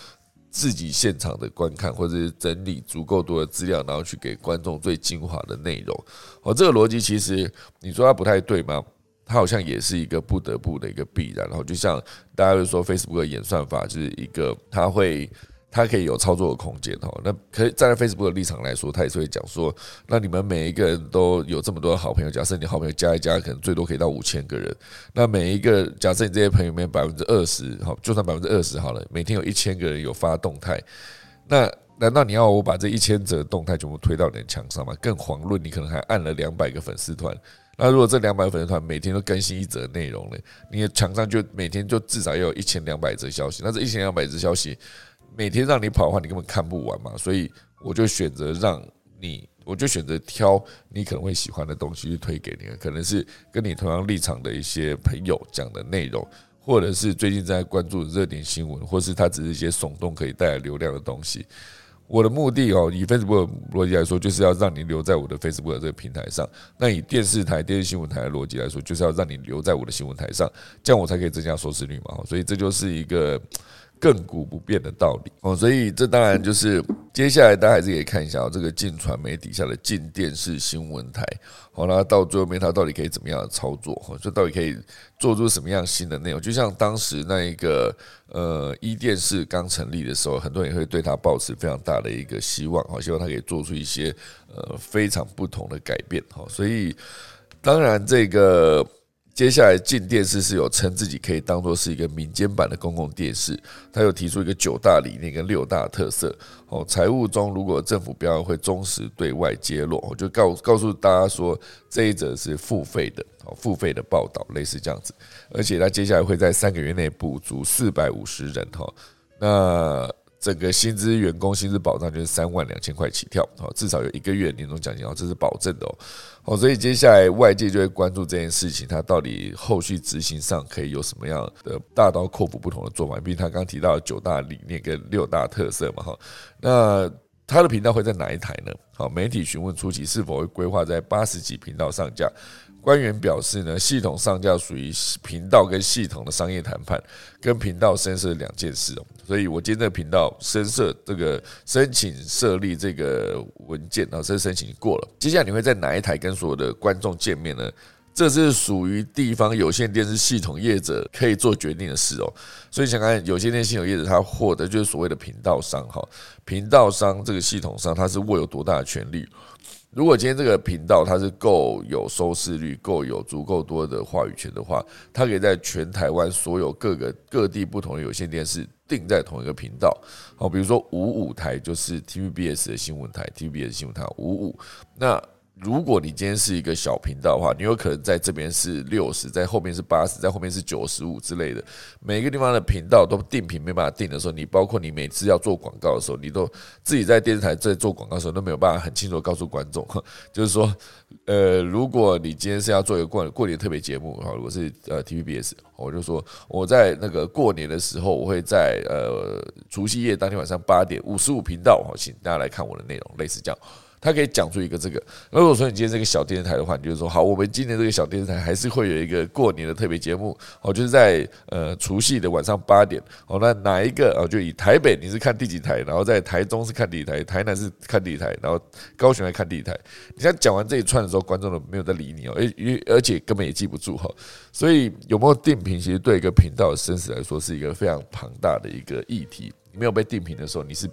自己现场的观看，或者是整理足够多的资料，然后去给观众最精华的内容。哦，这个逻辑其实你说它不太对吗？它好像也是一个不得不的一个必然。然后就像大家会说，Facebook 的演算法就是一个，它会它可以有操作的空间哈。那可以站在 Facebook 的立场来说，他也是会讲说，那你们每一个人都有这么多好朋友，假设你好朋友加一加，可能最多可以到五千个人。那每一个假设你这些朋友里面百分之二十，好，就算百分之二十好了，每天有一千个人有发动态，那难道你要我把这一千则动态全部推到你的墙上吗？更遑论你可能还按了两百个粉丝团。那如果这两百粉丝团每天都更新一则内容呢？你的墙上就每天就至少要有一千两百则消息。那这一千两百则消息每天让你跑的话，你根本看不完嘛。所以我就选择让你，我就选择挑你可能会喜欢的东西去推给你，可能是跟你同样立场的一些朋友讲的内容，或者是最近在关注热点新闻，或是它只是一些耸动可以带来流量的东西。我的目的哦，以 Facebook 逻辑来说，就是要让你留在我的 Facebook 这个平台上。那以电视台、电视新闻台的逻辑来说，就是要让你留在我的新闻台上，这样我才可以增加收视率嘛。所以这就是一个。亘古不变的道理哦，所以这当然就是接下来大家还是可以看一下这个晋传媒底下的晋电视新闻台，好，那到最后面它到底可以怎么样的操作？哈，这到底可以做出什么样新的内容？就像当时那一个呃一电视刚成立的时候，很多人也会对它抱持非常大的一个希望，哈，希望它可以做出一些呃非常不同的改变，哈，所以当然这个。接下来，进电视是有称自己可以当做是一个民间版的公共电视。他又提出一个九大理念跟六大特色。哦，财务中如果政府标会忠实对外揭露，我就告告诉大家说，这一则是付费的，哦，付费的报道，类似这样子。而且他接下来会在三个月内补足四百五十人，哈，那。整个薪资员工薪资保障就是三万两千块起跳，好，至少有一个月年终奖金，哦，这是保证的哦，好，所以接下来外界就会关注这件事情，它到底后续执行上可以有什么样的大刀阔斧不同的做法？毕竟他刚提到九大理念跟六大特色嘛，哈，那他的频道会在哪一台呢？好，媒体询问初期是否会规划在八十几频道上架。官员表示呢，系统上架属于频道跟系统的商业谈判，跟频道申设两件事哦。所以我今天这个频道申设这个申请设立这个文件啊，这申请过了。接下来你会在哪一台跟所有的观众见面呢？这是属于地方有线电视系统业者可以做决定的事哦。所以想看有线电视系统业者他获得就是所谓的频道商哈，频道商这个系统上他是握有多大的权利？如果今天这个频道它是够有收视率、够有足够多的话语权的话，它可以在全台湾所有各个各地不同的有线电视定在同一个频道。好，比如说五五台就是 TVBS 的新闻台，TVBS 新闻台五五那。如果你今天是一个小频道的话，你有可能在这边是六十，在后面是八十，在后面是九十五之类的。每个地方的频道都定频没办法定的时候，你包括你每次要做广告的时候，你都自己在电视台在做广告的时候都没有办法很清楚告诉观众，就是说，呃，如果你今天是要做一个过过年特别节目，哈，如果是呃 TVBS，我就说我在那个过年的时候，我会在呃除夕夜当天晚上八点五十五频道，好，请大家来看我的内容，类似这样。他可以讲出一个这个。如果说你今天这个小电视台的话，你就说好，我们今年这个小电视台还是会有一个过年的特别节目，哦，就是在呃除夕的晚上八点，哦，那哪一个哦，就以台北你是看第几台，然后在台中是看第几台，台南是看第几台，然后高雄来看第几台。你像讲完这一串的时候，观众都没有在理你哦，而而且根本也记不住哈。所以有没有定频，其实对一个频道的生死来说是一个非常庞大的一个议题。没有被定频的时候，你是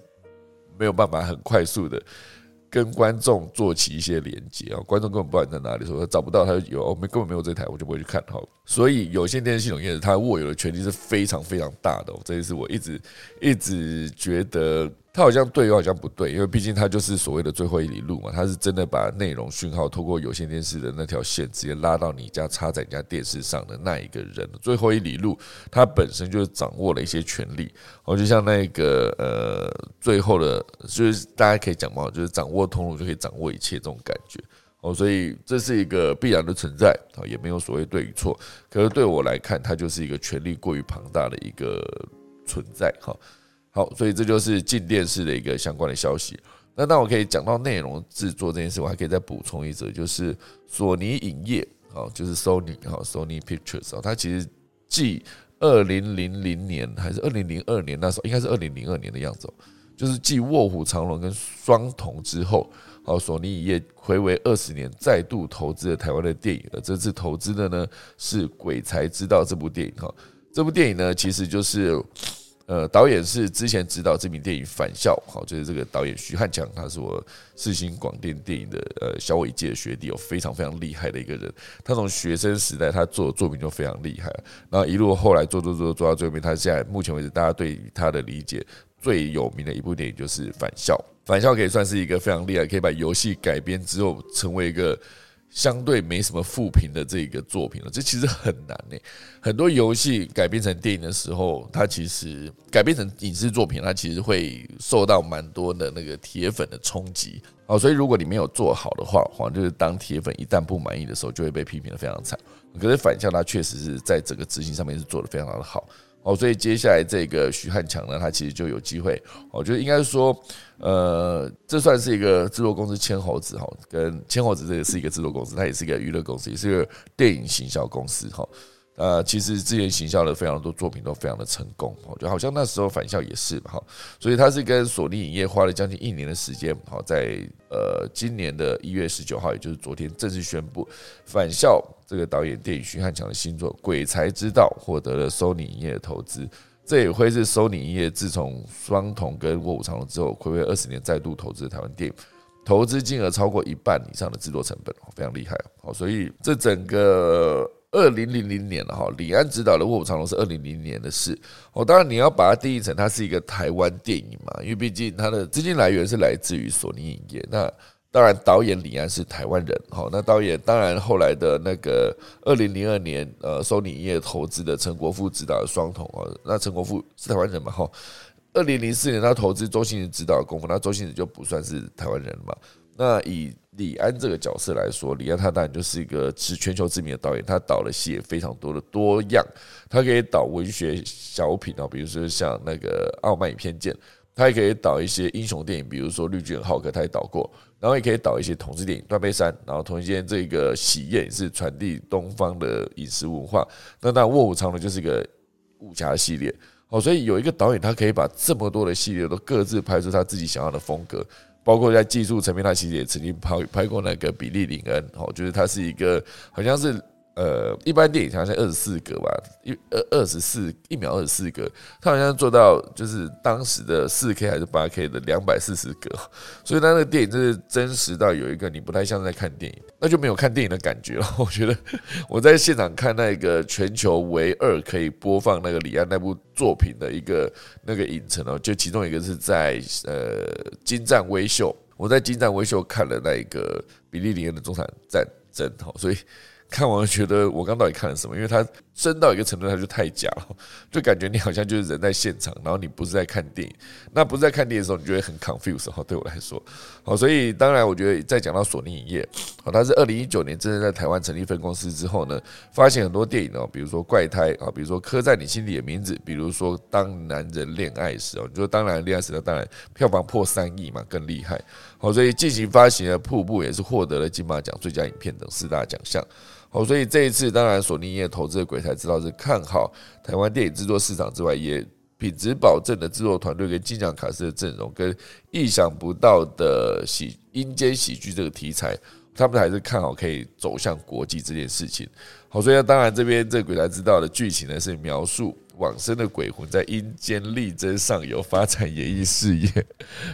没有办法很快速的。跟观众做起一些连接啊，观众根本不知道你在哪里，说他找不到他有，我们根本没有这台，我就不会去看哈。所以有线电视系统业者，他握有的权利是非常非常大的，这也是我一直一直觉得。他好像对又好像不对，因为毕竟他就是所谓的最后一里路嘛，他是真的把内容讯号透过有线电视的那条线直接拉到你家插在你家电视上的那一个人。最后一里路，他本身就是掌握了一些权利，哦，就像那个呃，最后的，就是大家可以讲嘛，就是掌握通路就可以掌握一切这种感觉，哦，所以这是一个必然的存在，啊，也没有所谓对与错。可是对我来看，它就是一个权力过于庞大的一个存在，哈。好，所以这就是进电视的一个相关的消息。那当我可以讲到内容制作这件事，我还可以再补充一则，就是索尼影业，好，就是 Sony，好，Sony Pictures，哦，它其实继二零零零年还是二零零二年那时候，应该是二零零二年的样子，就是继卧虎藏龙跟双瞳之后，好，索尼影业回违二十年再度投资了台湾的电影，而这次投资的呢是《鬼才知道》这部电影，哈，这部电影呢其实就是。呃，导演是之前指导知名电影《返校》，好，就是这个导演徐汉强，他是我世新广电电影的呃小我一届的学弟，有非常非常厉害的一个人。他从学生时代他做的作品就非常厉害，然后一路后来做做做做到最后面，他现在目前为止大家对他的理解最有名的一部电影就是《返校》。《返校》可以算是一个非常厉害，可以把游戏改编之后成为一个。相对没什么负评的这个作品了，这其实很难呢。很多游戏改编成电影的时候，它其实改编成影视作品，它其实会受到蛮多的那个铁粉的冲击。哦，所以如果你没有做好的话，话就是当铁粉一旦不满意的时候，就会被批评的非常惨。可是反向，它确实是在整个执行上面是做的非常的好。哦，所以接下来这个徐汉强呢，他其实就有机会。我觉得应该说，呃，这算是一个制作公司千猴子哈，跟千猴子这也是一个制作公司，它也是一个娱乐公司，也是一个电影行销公司哈。呃，其实之前行销的非常多作品都非常的成功，就好像那时候返校也是哈，所以他是跟索尼影业花了将近一年的时间，好在呃今年的一月十九号，也就是昨天正式宣布返校这个导演电影徐汉强的新作《鬼才之道》获得了 Sony 影业的投资，这也会是 Sony 影业自从双瞳跟卧虎藏龙之后，暌违二十年再度投资台湾电影，投资金额超过一半以上的制作成本，非常厉害好，所以这整个。二零零零年了哈，李安执导的《卧虎藏龙》是二零零零年的事。哦，当然你要把它定义成它是一个台湾电影嘛，因为毕竟它的资金来源是来自于索尼影业。那当然，导演李安是台湾人。哈，那导演当然后来的那个二零零二年，呃，索尼影业投资的陈国富执导的《双瞳》啊，那陈国富是台湾人嘛？哈，二零零四年他投资周星驰执导的《功夫》，那周星驰就不算是台湾人嘛？那以李安这个角色来说，李安他当然就是一个是全球知名的导演，他导的戏也非常多的多样，他可以导文学小品啊，比如说像那个《傲慢与偏见》，他也可以导一些英雄电影，比如说《绿巨人浩克》，他也导过，然后也可以导一些同志电影《断背山》，然后同一间这个喜宴是传递东方的饮食文化，那那《卧虎藏龙》就是一个武侠系列，哦，所以有一个导演，他可以把这么多的系列都各自拍出他自己想要的风格。包括在技术层面，他其实也曾经拍拍过那个比利林恩，哦，就是他是一个好像是。呃，一般电影好像二十四格吧，一二二十四一秒二十四格，他好像做到就是当时的四 K 还是八 K 的两百四十格，所以他那个电影就是真实到有一个你不太像在看电影，那就没有看电影的感觉了。我觉得我在现场看那个全球唯二可以播放那个李安那部作品的一个那个影城哦，就其中一个是在呃金湛微秀，我在金湛微秀看了那一个比利林恩的中场战争，好，所以。看完觉得我刚到底看了什么？因为它真到一个程度，它就太假了，就感觉你好像就是人在现场，然后你不是在看电影。那不是在看电影的时候，你就会很 confused 哈。对我来说，好，所以当然我觉得再讲到索尼影业，好，它是二零一九年真正在台湾成立分公司之后呢，发现很多电影哦，比如说怪胎啊，比如说刻在你心里的名字，比如说当男人恋爱时哦，你说当然恋爱时呢，当然票房破三亿嘛，更厉害。好，所以进行发行的瀑布也是获得了金马奖最佳影片等四大奖项。好，所以这一次当然索尼影业投资的鬼才知道是看好台湾电影制作市场之外，也品质保证的制作团队跟金奖卡司的阵容，跟意想不到的喜阴间喜剧这个题材，他们还是看好可以走向国际这件事情。好，所以当然这边这鬼才知道的剧情呢是描述。往生的鬼魂在阴间力争上游，发展演艺事业，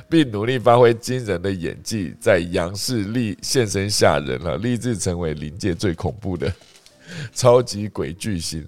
并努力发挥惊人的演技，在阳世立现身吓人了，立志成为灵界最恐怖的 超级鬼巨星。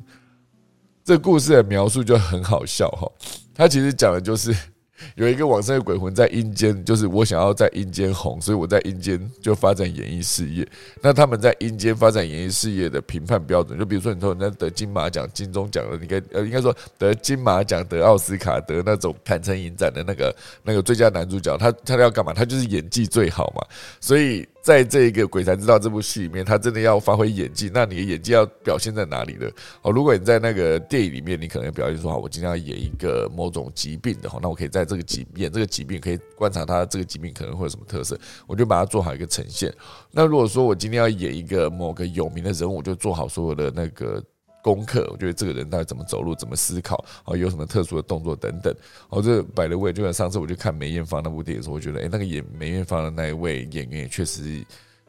这故事的描述就很好笑哈，他其实讲的就是。有一个往生的鬼魂在阴间，就是我想要在阴间红，所以我在阴间就发展演艺事业。那他们在阴间发展演艺事业的评判标准，就比如说你说人家得金马奖、金钟奖了，你该呃应该说得金马奖、得奥斯卡、得那种坦诚影展的那个那个最佳男主角，他他要干嘛？他就是演技最好嘛，所以。在这个《鬼才知道》这部戏里面，他真的要发挥演技，那你的演技要表现在哪里呢？哦，如果你在那个电影里面，你可能表现说，好，我今天要演一个某种疾病的话，那我可以在这个疾演这个疾病，可以观察他这个疾病可能会有什么特色，我就把它做好一个呈现。那如果说我今天要演一个某个有名的人物，我就做好所有的那个。功课，我觉得这个人到底怎么走路，怎么思考，哦，有什么特殊的动作等等，哦，这摆了位，就像上次我去看梅艳芳那部电影的时候，我觉得，哎，那个演梅艳芳的那一位演员也确实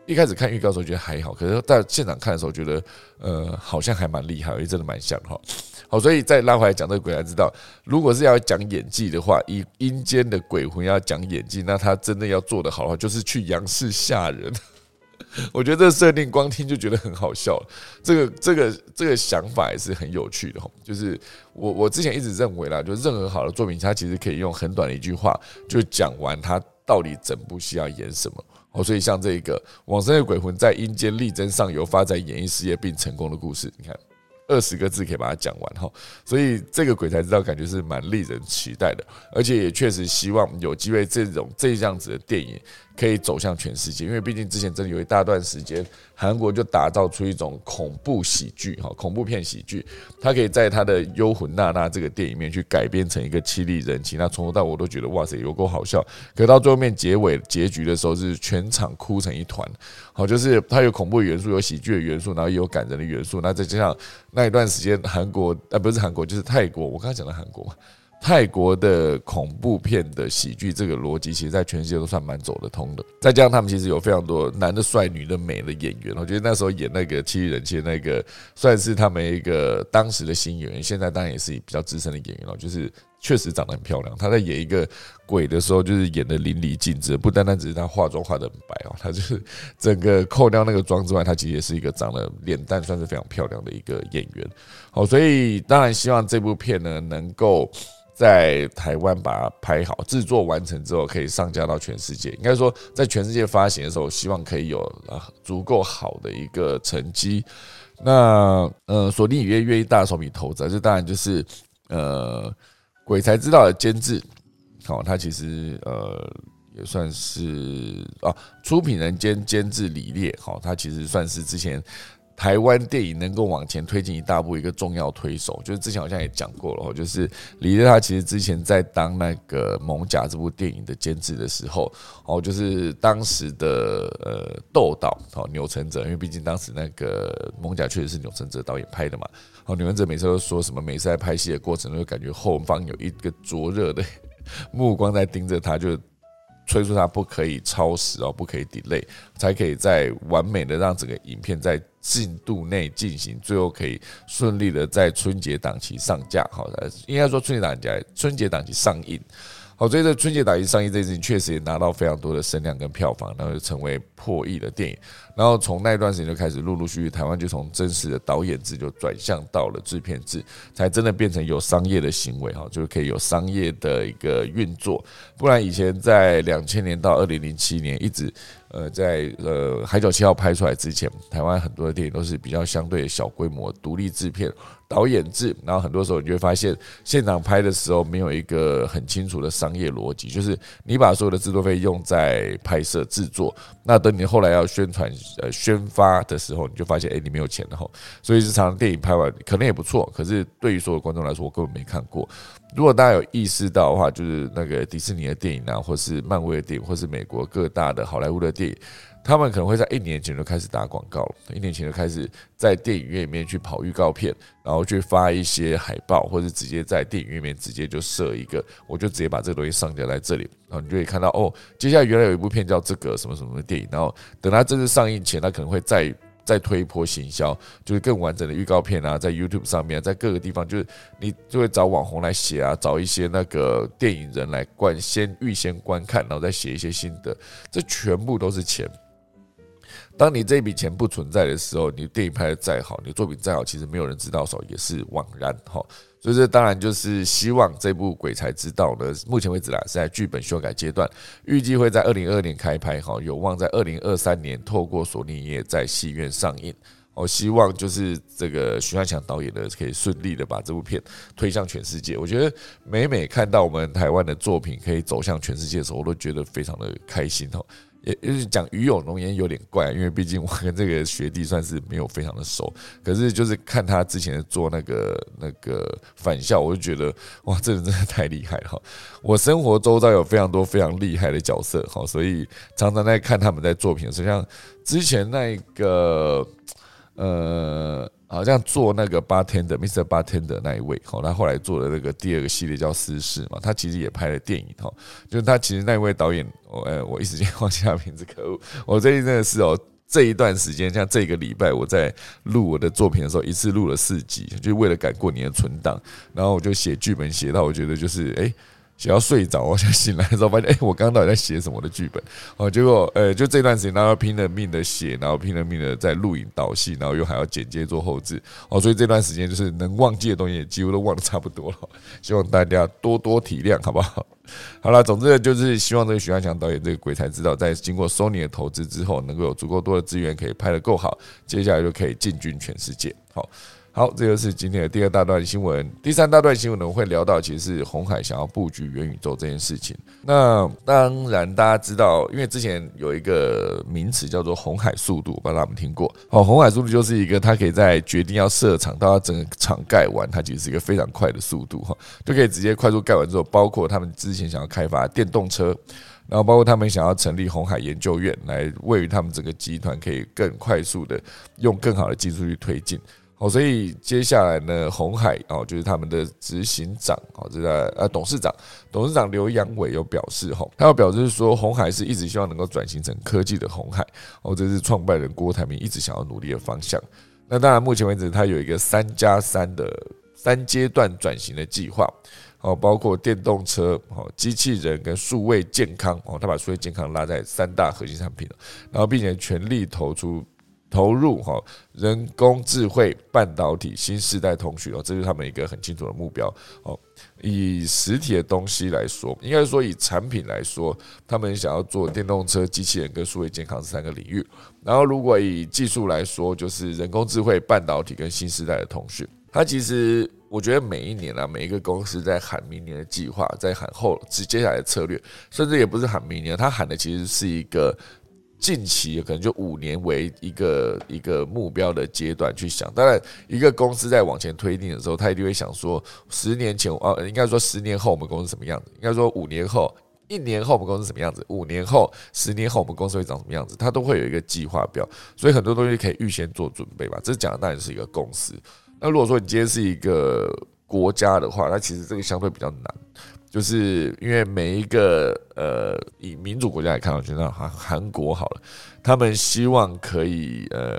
一开始看预告的时候觉得还好，可是到现场看的时候觉得，呃，好像还蛮厉害，也真的蛮像哈。好，所以再拉回来讲这个鬼才知道，如果是要讲演技的话，以阴间的鬼魂要讲演技，那他真的要做得好的话，就是去阳世吓人。我觉得这个设定光听就觉得很好笑，这个这个这个想法也是很有趣的哈。就是我我之前一直认为啦，就任何好的作品，它其实可以用很短的一句话就讲完它到底整部戏要演什么。哦，所以像这个往生的鬼魂在阴间力争上游，发展演艺事业并成功的故事，你看二十个字可以把它讲完哈。所以这个鬼才知道，感觉是蛮令人期待的，而且也确实希望有机会这种这样子的电影。可以走向全世界，因为毕竟之前真的有一大段时间，韩国就打造出一种恐怖喜剧，哈，恐怖片喜剧，它可以在它的《幽魂娜娜》这个电影面去改编成一个凄厉人情，那从头到尾我都觉得哇塞，有够好笑。可到最后面结尾结局的时候，是全场哭成一团，好，就是它有恐怖元素，有喜剧的元素，然后也有感人的元素，那再加上那一段时间韩国，呃，不是韩国，就是泰国，我刚才讲的韩国嘛。泰国的恐怖片的喜剧这个逻辑，其实在全世界都算蛮走得通的。再加上他们其实有非常多男的帅、女的美的演员，我觉得那时候演那个《七人气》那个，算是他们一个当时的新演员。现在当然也是比较资深的演员了，就是确实长得很漂亮。他在演一个鬼的时候，就是演的淋漓尽致，不单单只是他化妆化的很白哦，他就是整个扣掉那个妆之外，他其实也是一个长得脸蛋算是非常漂亮的一个演员。好，所以当然希望这部片呢能够。在台湾把它拍好，制作完成之后可以上架到全世界。应该说，在全世界发行的时候，希望可以有啊足够好的一个成绩。那呃，索尼影业愿意大手笔投资，这当然就是呃鬼才知道的监制。好，他其实呃也算是啊出品人兼监制李烈。好，他其实算是之前。台湾电影能够往前推进一大步，一个重要推手，就是之前好像也讲过了，就是李烈他其实之前在当那个《猛甲》这部电影的监制的时候，哦，就是当时的呃窦导哦钮承泽，因为毕竟当时那个《猛甲》确实是钮承泽导演拍的嘛，哦钮承泽每次都说什么，每次在拍戏的过程中，感觉后方有一个灼热的 目光在盯着他，就。催促他不可以超时哦，不可以 delay，才可以在完美的让整个影片在进度内进行，最后可以顺利的在春节档期上架。好，应该说春节档期春节档期上映。好，所以这春节档期上映这件事情确实也拿到非常多的声量跟票房，然后就成为破亿的电影。然后从那段时间就开始，陆陆续续台湾就从真实的导演制就转向到了制片制，才真的变成有商业的行为哈，就是可以有商业的一个运作。不然以前在两千年到二零零七年一直。呃，在呃《海角七号》拍出来之前，台湾很多的电影都是比较相对小规模、独立制片、导演制，然后很多时候你就会发现，现场拍的时候没有一个很清楚的商业逻辑，就是你把所有的制作费用在拍摄制作，那等你后来要宣传、呃宣发的时候，你就发现，哎，你没有钱了哈。所以日常电影拍完可能也不错，可是对于所有观众来说，我根本没看过。如果大家有意识到的话，就是那个迪士尼的电影啊，或是漫威的电影，或是美国各大的好莱坞的电影，他们可能会在一年前就开始打广告，一年前就开始在电影院里面去跑预告片，然后去发一些海报，或者直接在电影院里面直接就设一个，我就直接把这个东西上架在这里，然后你就可以看到哦，接下来原来有一部片叫这个什么什么的电影，然后等它正式上映前，它可能会再。再推一波行销，就是更完整的预告片啊，在 YouTube 上面，在各个地方，就是你就会找网红来写啊，找一些那个电影人来观先预先观看，然后再写一些心得，这全部都是钱。当你这笔钱不存在的时候，你电影拍的再好，你的作品再好，其实没有人知道的时候也是枉然哈。所以这当然就是希望这部《鬼才知道》呢，目前为止啦是在剧本修改阶段，预计会在二零二二年开拍，哈，有望在二零二三年透过索尼影业在戏院上映。我希望就是这个徐汉强导演呢，可以顺利的把这部片推向全世界。我觉得每每看到我们台湾的作品可以走向全世界的时候，我都觉得非常的开心哦。也就是讲鱼有龙颜有点怪，因为毕竟我跟这个学弟算是没有非常的熟，可是就是看他之前做那个那个返校，我就觉得哇，这人真的太厉害了。我生活周遭有非常多非常厉害的角色，哈，所以常常在看他们在作品，实际上之前那个呃。好像做那个 bartender，Mr. Bartender 那一位，好，他后来做的那个第二个系列叫私事嘛，他其实也拍了电影，哈，就是他其实那一位导演，我呃，我一时间忘记他名字，可恶，我最近真的是哦，这一段时间，像这个礼拜我在录我的作品的时候，一次录了四集，就为了赶过年的存档，然后我就写剧本写到我觉得就是哎。写到睡着，我想醒来的时候发现，哎，我刚刚到底在写什么的剧本？哦，结果，呃，就这段时间，然后拼了命的写，然后拼了命的在录影导戏，然后又还要剪接做后置，哦，所以这段时间就是能忘记的东西，也几乎都忘得差不多了。希望大家多多体谅，好不好？好了，总之就是希望这个徐汉强导演这个鬼才知道，在经过 Sony 的投资之后，能够有足够多的资源可以拍得够好，接下来就可以进军全世界。好。好，这就是今天的第二大段新闻。第三大段新闻呢，我会聊到其实是红海想要布局元宇宙这件事情。那当然大家知道，因为之前有一个名词叫做红海速度，不知道大家有听过？哦，红海速度就是一个它可以在决定要设厂到它整个厂盖完，它其实是一个非常快的速度哈，就可以直接快速盖完之后，包括他们之前想要开发电动车，然后包括他们想要成立红海研究院，来位于他们整个集团可以更快速的用更好的技术去推进。哦，所以接下来呢，红海哦，就是他们的执行长哦，这个呃董事长，董事长刘阳伟有表示哈，他有表示说，红海是一直希望能够转型成科技的红海哦，这是创办人郭台铭一直想要努力的方向。那当然，目前为止他有一个三加三的三阶段转型的计划哦，包括电动车哦、机器人跟数位健康哦，他把数位健康拉在三大核心产品了，然后并且全力投出。投入哈人工智慧半导体新时代通讯哦，这是他们一个很清楚的目标哦。以实体的东西来说，应该说以产品来说，他们想要做电动车、机器人跟数位健康这三个领域。然后，如果以技术来说，就是人工智慧半导体跟新时代的通讯。它其实我觉得每一年啊，每一个公司在喊明年的计划，在喊后接接下来的策略，甚至也不是喊明年，它喊的其实是一个。近期可能就五年为一个一个目标的阶段去想，当然一个公司在往前推进的时候，他一定会想说，十年前啊，应该说十年后我们公司什么样子？应该说五年后、一年后我们公司什么样子？五年后、十年后我们公司会长什么样子？他都会有一个计划表，所以很多东西可以预先做准备吧。这讲的当然是一个公司。那如果说你今天是一个国家的话，那其实这个相对比较难。就是因为每一个呃，以民主国家来看，我觉得韩韩国好了，他们希望可以呃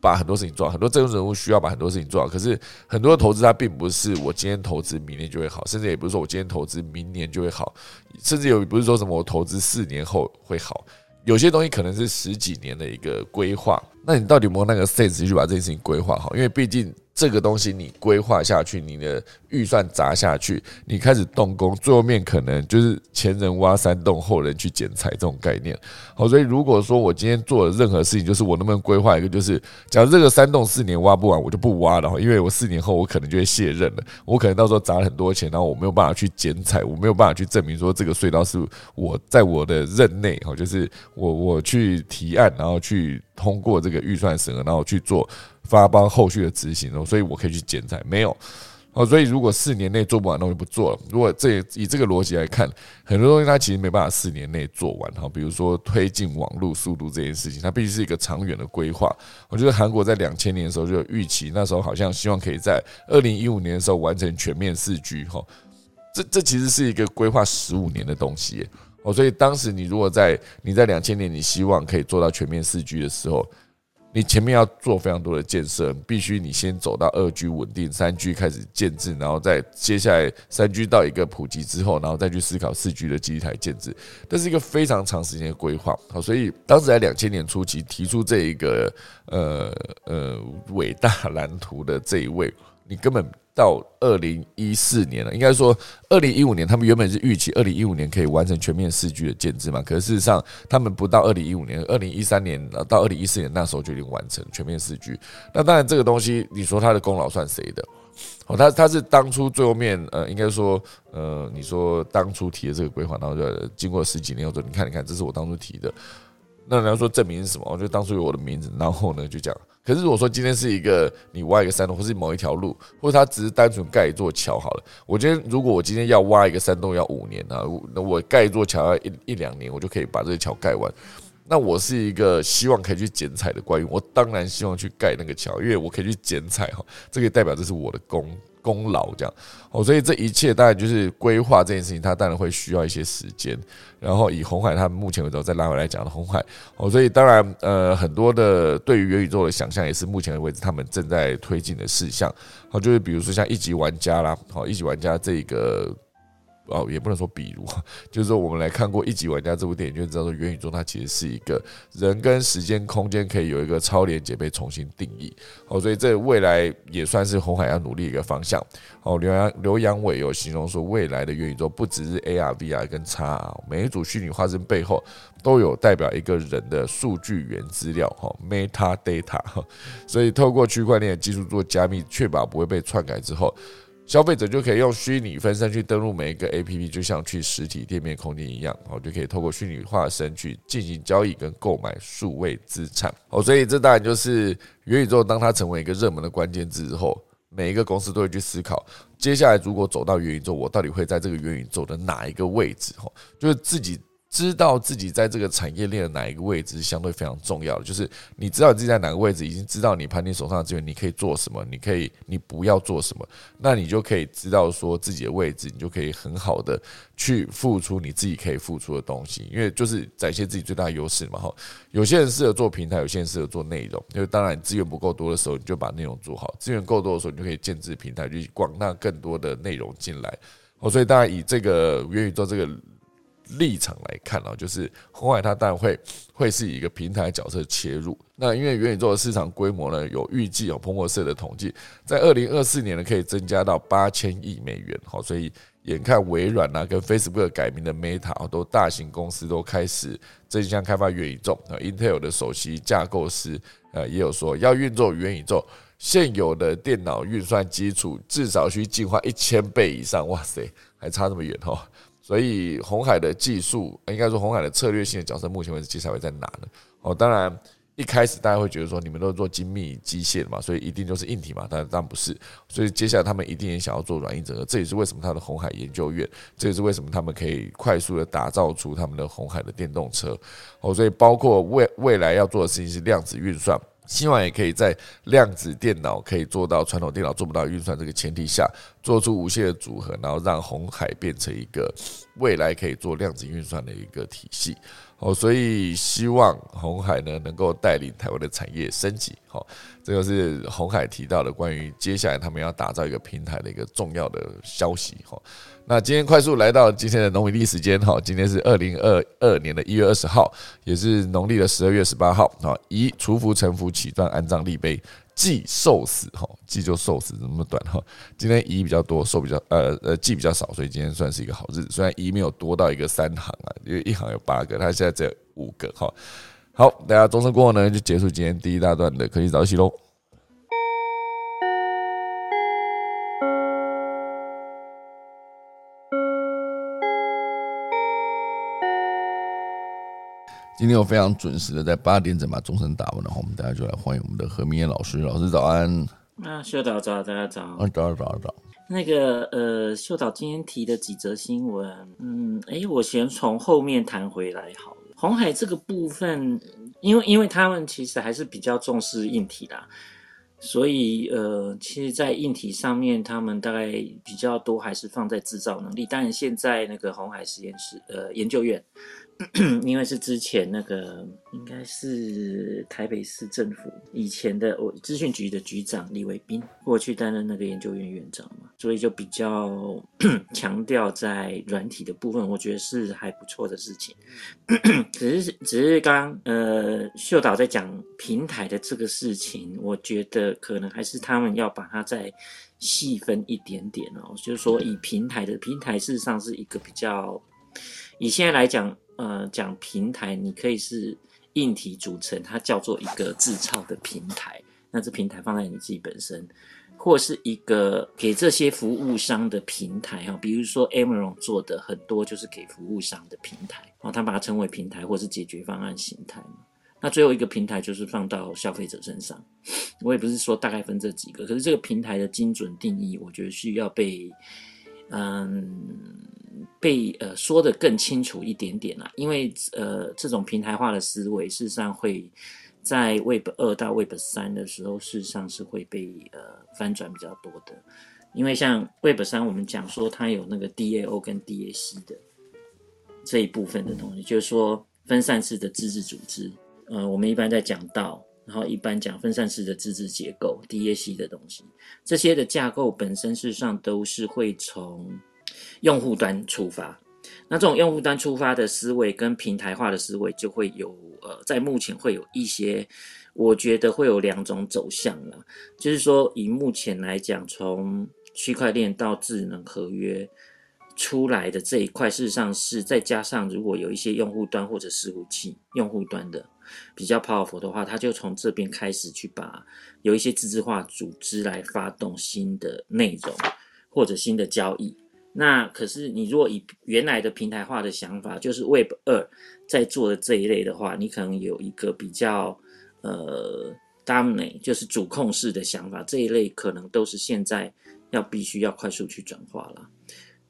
把很多事情做好，很多政治人物需要把很多事情做好。可是很多投资它并不是我今天投资明年就会好，甚至也不是说我今天投资明年就会好，甚至有不是说什么我投资四年后会好，有些东西可能是十几年的一个规划。那你到底有没有那个 sense 去把这件事情规划好？因为毕竟。这个东西你规划下去，你的预算砸下去，你开始动工，最后面可能就是前人挖山洞，后人去剪柴这种概念。好，所以如果说我今天做的任何事情，就是我能不能规划一个，就是假如这个山洞四年挖不完，我就不挖了，因为我四年后我可能就会卸任了，我可能到时候砸了很多钱，然后我没有办法去剪柴，我没有办法去证明说这个隧道是我在我的任内，哈，就是我我去提案，然后去通过这个预算审核，然后去做。发包后续的执行哦，所以我可以去剪裁，没有哦，所以如果四年内做不完，那我就不做了。如果这以这个逻辑来看，很多东西它其实没办法四年内做完哈。比如说推进网络速度这件事情，它必须是一个长远的规划。我觉得韩国在两千年的时候就有预期，那时候好像希望可以在二零一五年的时候完成全面四 G 哈。这这其实是一个规划十五年的东西哦，所以当时你如果在你在两千年你希望可以做到全面四 G 的时候。你前面要做非常多的建设，必须你先走到二 G 稳定，三 G 开始建制，然后再接下来三 G 到一个普及之后，然后再去思考四 G 的基地台建制，这是一个非常长时间的规划。好，所以当时在两千年初期提出这一个呃呃伟大蓝图的这一位，你根本。到二零一四年了，应该说二零一五年，他们原本是预期二零一五年可以完成全面四 G 的建制嘛？可是事实上，他们不到二零一五年，二零一三年到二零一四年那时候就已经完成全面四 G。那当然，这个东西你说它的功劳算谁的？哦，他他是当初最后面呃，应该说呃，你说当初提的这个规划，然后就经过十几年后说，你看你看，这是我当初提的。那你要说证明是什么？我觉得当初有我的名字，然后呢就讲。可是如果说今天是一个你挖一个山洞，或是某一条路，或者它只是单纯盖一座桥好了。我觉得如果我今天要挖一个山洞要五年啊，那我盖一座桥要一一两年，我就可以把这个桥盖完。那我是一个希望可以去剪彩的官员，我当然希望去盖那个桥，因为我可以去剪彩哈，这个代表这是我的功。功劳这样哦，所以这一切当然就是规划这件事情，它当然会需要一些时间。然后以红海，他们目前为止再拉回来讲的红海哦，所以当然呃很多的对于元宇宙的想象，也是目前为止他们正在推进的事项。好，就是比如说像一级玩家啦，好一级玩家这个。哦，也不能说，比如，就是说，我们来看过《一级玩家》这部电影，就知道说，元宇宙它其实是一个人跟时间空间可以有一个超连接被重新定义。哦，所以这未来也算是红海要努力一个方向。哦，刘洋刘阳伟有形容说，未来的元宇宙不只是 AR、VR 跟 XR，每一组虚拟化身背后都有代表一个人的数据源资料，哈，Meta Data。所以透过区块链技术做加密，确保不会被篡改之后。消费者就可以用虚拟分身去登录每一个 A P P，就像去实体店面空间一样，哦，就可以透过虚拟化身去进行交易跟购买数位资产。哦，所以这当然就是元宇宙，当它成为一个热门的关键字之后，每一个公司都会去思考，接下来如果走到元宇宙，我到底会在这个元宇宙的哪一个位置？哈，就是自己。知道自己在这个产业链的哪一个位置是相对非常重要的，就是你知道你自己在哪个位置，已经知道你盘你手上的资源，你可以做什么，你可以你不要做什么，那你就可以知道说自己的位置，你就可以很好的去付出你自己可以付出的东西，因为就是展现自己最大的优势嘛。哈，有些人适合做平台，有些人适合做内容，因为当然资源不够多的时候，你就把内容做好；资源够多的时候，你就可以建制平台，去广纳更多的内容进来。哦，所以当然以这个元宇宙这个。立场来看啊，就是红海它当然会会是一个平台角色切入。那因为元宇宙的市场规模呢，有预计有彭博社的统计，在二零二四年呢可以增加到八千亿美元。好，所以眼看微软啊跟 Facebook 改名的 Meta 啊，都大型公司都开始争相开发元宇宙。啊，Intel 的首席架构师呃也有说，要运作元宇宙，现有的电脑运算基础至少需进化一千倍以上。哇塞，还差这么远哦！所以红海的技术，应该说红海的策略性的角色，目前为止接下来会在哪呢？哦，当然一开始大家会觉得说，你们都是做精密机械的嘛，所以一定就是硬体嘛，但当然不是。所以接下来他们一定也想要做软硬整合，这也是为什么他的红海研究院，这也是为什么他们可以快速的打造出他们的红海的电动车。哦，所以包括未未来要做的事情是量子运算。希望也可以在量子电脑可以做到传统电脑做不到运算这个前提下，做出无限的组合，然后让红海变成一个未来可以做量子运算的一个体系。哦，所以希望红海呢能够带领台湾的产业升级。好，这个是红海提到的关于接下来他们要打造一个平台的一个重要的消息。哈，那今天快速来到今天的农历时间。哈，今天是二零二二年的一月二十号，也是农历的十二月十八号。啊，以除福成福，起断安葬立碑。忌寿死哈，忌就寿死，怎么短哈。今天乙比较多，寿比较呃呃忌比较少，所以今天算是一个好日子。虽然乙没有多到一个三行啊，因为一行有八个，它现在只有五个哈。好，大家钟声过后呢，就结束今天第一大段的科技早起喽。今天我非常准时的在八点整把钟声打完了，我们大家就来欢迎我们的何明燕老师，老师早安。啊，秀导早，大家早。啊，早早早。那个呃，秀导今天提的几则新闻，嗯，哎，我先从后面谈回来好了。红海这个部分，因为因为他们其实还是比较重视硬体啦，所以呃，其实，在硬体上面，他们大概比较多还是放在制造能力。当然，现在那个红海实验室呃研究院。因为是之前那个应该是台北市政府以前的我资讯局的局长李伟斌过去担任那个研究院院长嘛，所以就比较 强调在软体的部分，我觉得是还不错的事情。只是只是刚呃秀导在讲平台的这个事情，我觉得可能还是他们要把它再细分一点点哦，就是说以平台的平台事实上是一个比较以现在来讲。呃，讲平台，你可以是硬体组成，它叫做一个自创的平台。那这平台放在你自己本身，或是一个给这些服务商的平台啊，比如说 Amazon 做的很多就是给服务商的平台哦，他把它称为平台或是解决方案形态嘛。那最后一个平台就是放到消费者身上。我也不是说大概分这几个，可是这个平台的精准定义，我觉得需要被嗯。被呃说的更清楚一点点啦，因为呃这种平台化的思维，事实上会在 Web 二到 Web 三的时候，事实上是会被呃翻转比较多的。因为像 Web 三，我们讲说它有那个 DAO 跟 DAC 的这一部分的东西，就是说分散式的自治组织。呃，我们一般在讲到，然后一般讲分散式的自治结构 DAC 的东西，这些的架构本身事实上都是会从用户端出发，那这种用户端出发的思维跟平台化的思维就会有呃，在目前会有一些，我觉得会有两种走向了，就是说以目前来讲，从区块链到智能合约出来的这一块，事实上是再加上如果有一些用户端或者伺服器用户端的比较 powerful 的话，他就从这边开始去把有一些自治化组织来发动新的内容或者新的交易。那可是你如果以原来的平台化的想法，就是 Web 二在做的这一类的话，你可能有一个比较呃 dominant 就是主控式的想法，这一类可能都是现在要必须要快速去转化了。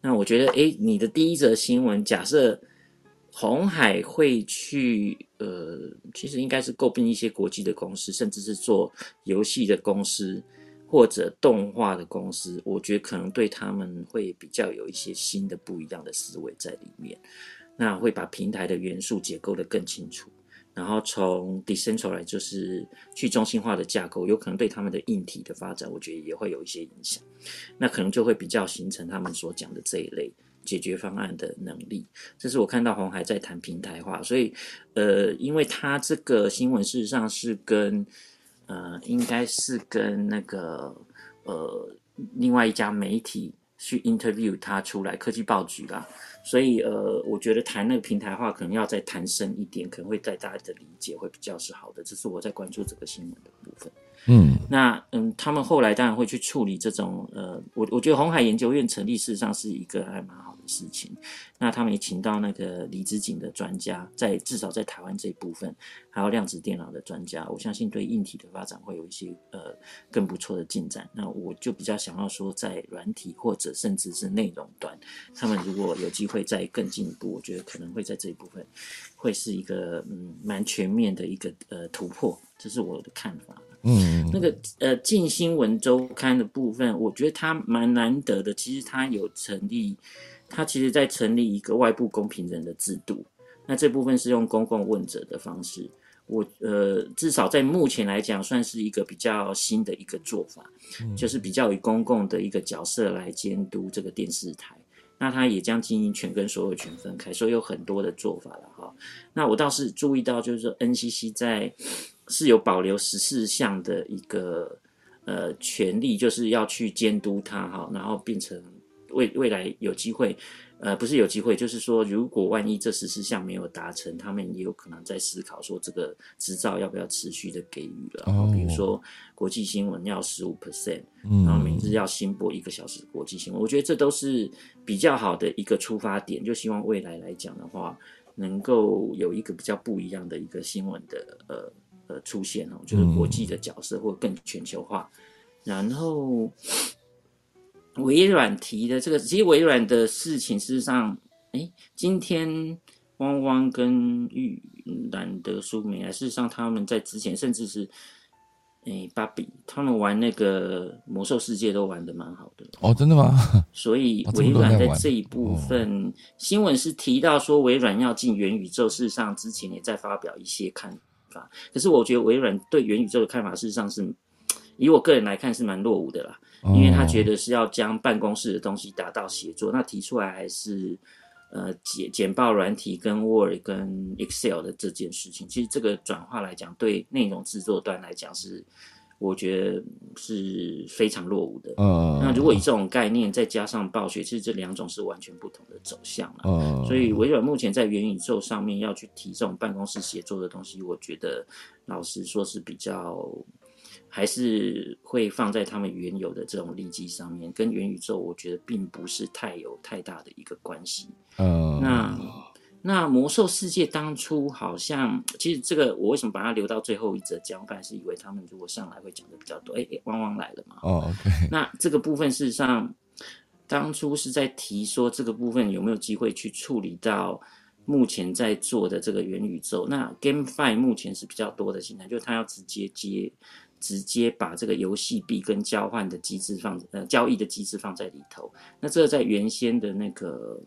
那我觉得，诶，你的第一则新闻，假设红海会去，呃，其实应该是诟病一些国际的公司，甚至是做游戏的公司。或者动画的公司，我觉得可能对他们会比较有一些新的不一样的思维在里面。那会把平台的元素结构的更清楚，然后从 decentralize 就是去中心化的架构，有可能对他们的硬体的发展，我觉得也会有一些影响。那可能就会比较形成他们所讲的这一类解决方案的能力。这是我看到红海在谈平台化，所以呃，因为他这个新闻事实上是跟。呃，应该是跟那个呃另外一家媒体去 interview 他出来，科技报局啦。所以呃，我觉得谈那个平台化可能要再谈深一点，可能会在大家的理解会比较是好的。这是我在关注这个新闻的部分。嗯，那嗯，他们后来当然会去处理这种呃，我我觉得红海研究院成立事实上是一个还蛮好的事情。那他们也请到那个李子景的专家，在至少在台湾这一部分，还有量子电脑的专家，我相信对硬体的发展会有一些呃更不错的进展。那我就比较想要说，在软体或者甚至是内容端，他们如果有机会再更进一步，我觉得可能会在这一部分会是一个嗯蛮全面的一个呃突破，这是我的看法。嗯，那个呃，近新闻周刊的部分，我觉得它蛮难得的。其实它有成立，它其实在成立一个外部公平人的制度。那这部分是用公共问责的方式，我呃，至少在目前来讲，算是一个比较新的一个做法，就是比较以公共的一个角色来监督这个电视台。那它也将经营权跟所有权分开，所以有很多的做法了哈。那我倒是注意到，就是说 NCC 在。是有保留十四项的一个呃权利，就是要去监督它哈，然后变成未未来有机会，呃，不是有机会，就是说如果万一这十四项没有达成，他们也有可能在思考说这个执照要不要持续的给予了。哦，比如说国际新闻要十五 percent，然后每日要新播一个小时国际新闻，我觉得这都是比较好的一个出发点，就希望未来来讲的话，能够有一个比较不一样的一个新闻的呃。呃，出现哦，就是国际的角色或更全球化。然后微软提的这个，其实微软的事情，事实上，哎，今天汪汪跟玉兰德苏美，事实上他们在之前，甚至是哎芭比，他们玩那个魔兽世界都玩的蛮好的哦，真的吗？所以 微软在这一部分新闻是提到说，微软要进元宇宙，事实上之前也在发表一些看法。可是我觉得微软对元宇宙的看法，事实上是以我个人来看是蛮落伍的啦，因为他觉得是要将办公室的东西达到协作，那提出来还是呃简简报软体跟 Word 跟 Excel 的这件事情，其实这个转化来讲，对内容制作端来讲是。我觉得是非常落伍的。嗯，那如果以这种概念再加上暴雪，其实这两种是完全不同的走向了。嗯，所以微软目前在元宇宙上面要去提这种办公室协作的东西，我觉得老实说是比较还是会放在他们原有的这种利基上面，跟元宇宙我觉得并不是太有太大的一个关系。嗯，那。那魔兽世界当初好像，其实这个我为什么把它留到最后一则讲？我本来是以为他们如果上来会讲的比较多。哎，汪汪来了嘛？哦。那这个部分事实上当初是在提说这个部分有没有机会去处理到目前在做的这个元宇宙。那 GameFi 目前是比较多的形态，就是它要直接接。直接把这个游戏币跟交换的机制放呃交易的机制放在里头，那这个在原先的那个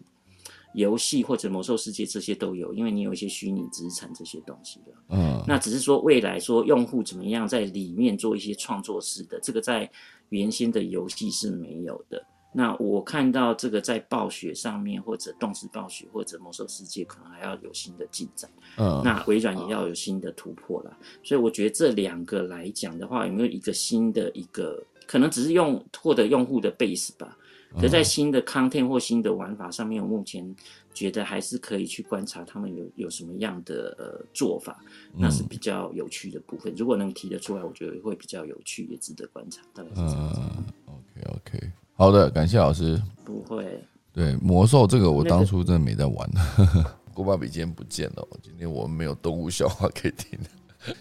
游戏或者魔兽世界这些都有，因为你有一些虚拟资产这些东西的，嗯，那只是说未来说用户怎么样在里面做一些创作式的，这个在原先的游戏是没有的。那我看到这个在暴雪上面，或者动视暴雪，或者魔兽世界，可能还要有新的进展。嗯，那微软也要有新的突破了。所以我觉得这两个来讲的话，有没有一个新的一个，可能只是用获得用户的 base 吧。可在新的 content 或新的玩法上面，我目前觉得还是可以去观察他们有有什么样的呃做法，那是比较有趣的部分。如果能提得出来，我觉得会比较有趣，也值得观察。大概是这样子。OK OK。好的，感谢老师。不会。对魔兽这个，我当初真的没在玩。郭爸比今天不见了，今天我们没有动物笑话可以听。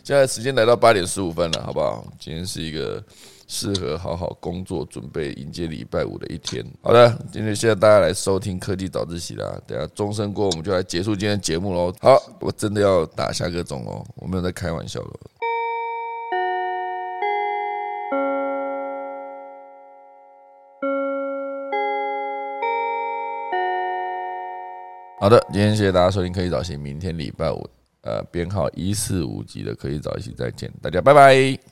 现在时间来到八点十五分了，好不好？今天是一个适合好好工作、准备迎接礼拜五的一天。好的，今天谢谢大家来收听科技早自习啦。等下钟声过，我们就来结束今天节目喽。好，我真的要打下个钟哦，我没有在开玩笑的。好的，今天谢谢大家收听《可以早些》，明天礼拜五，呃，编号一四五级的《可以早起》再见，大家拜拜。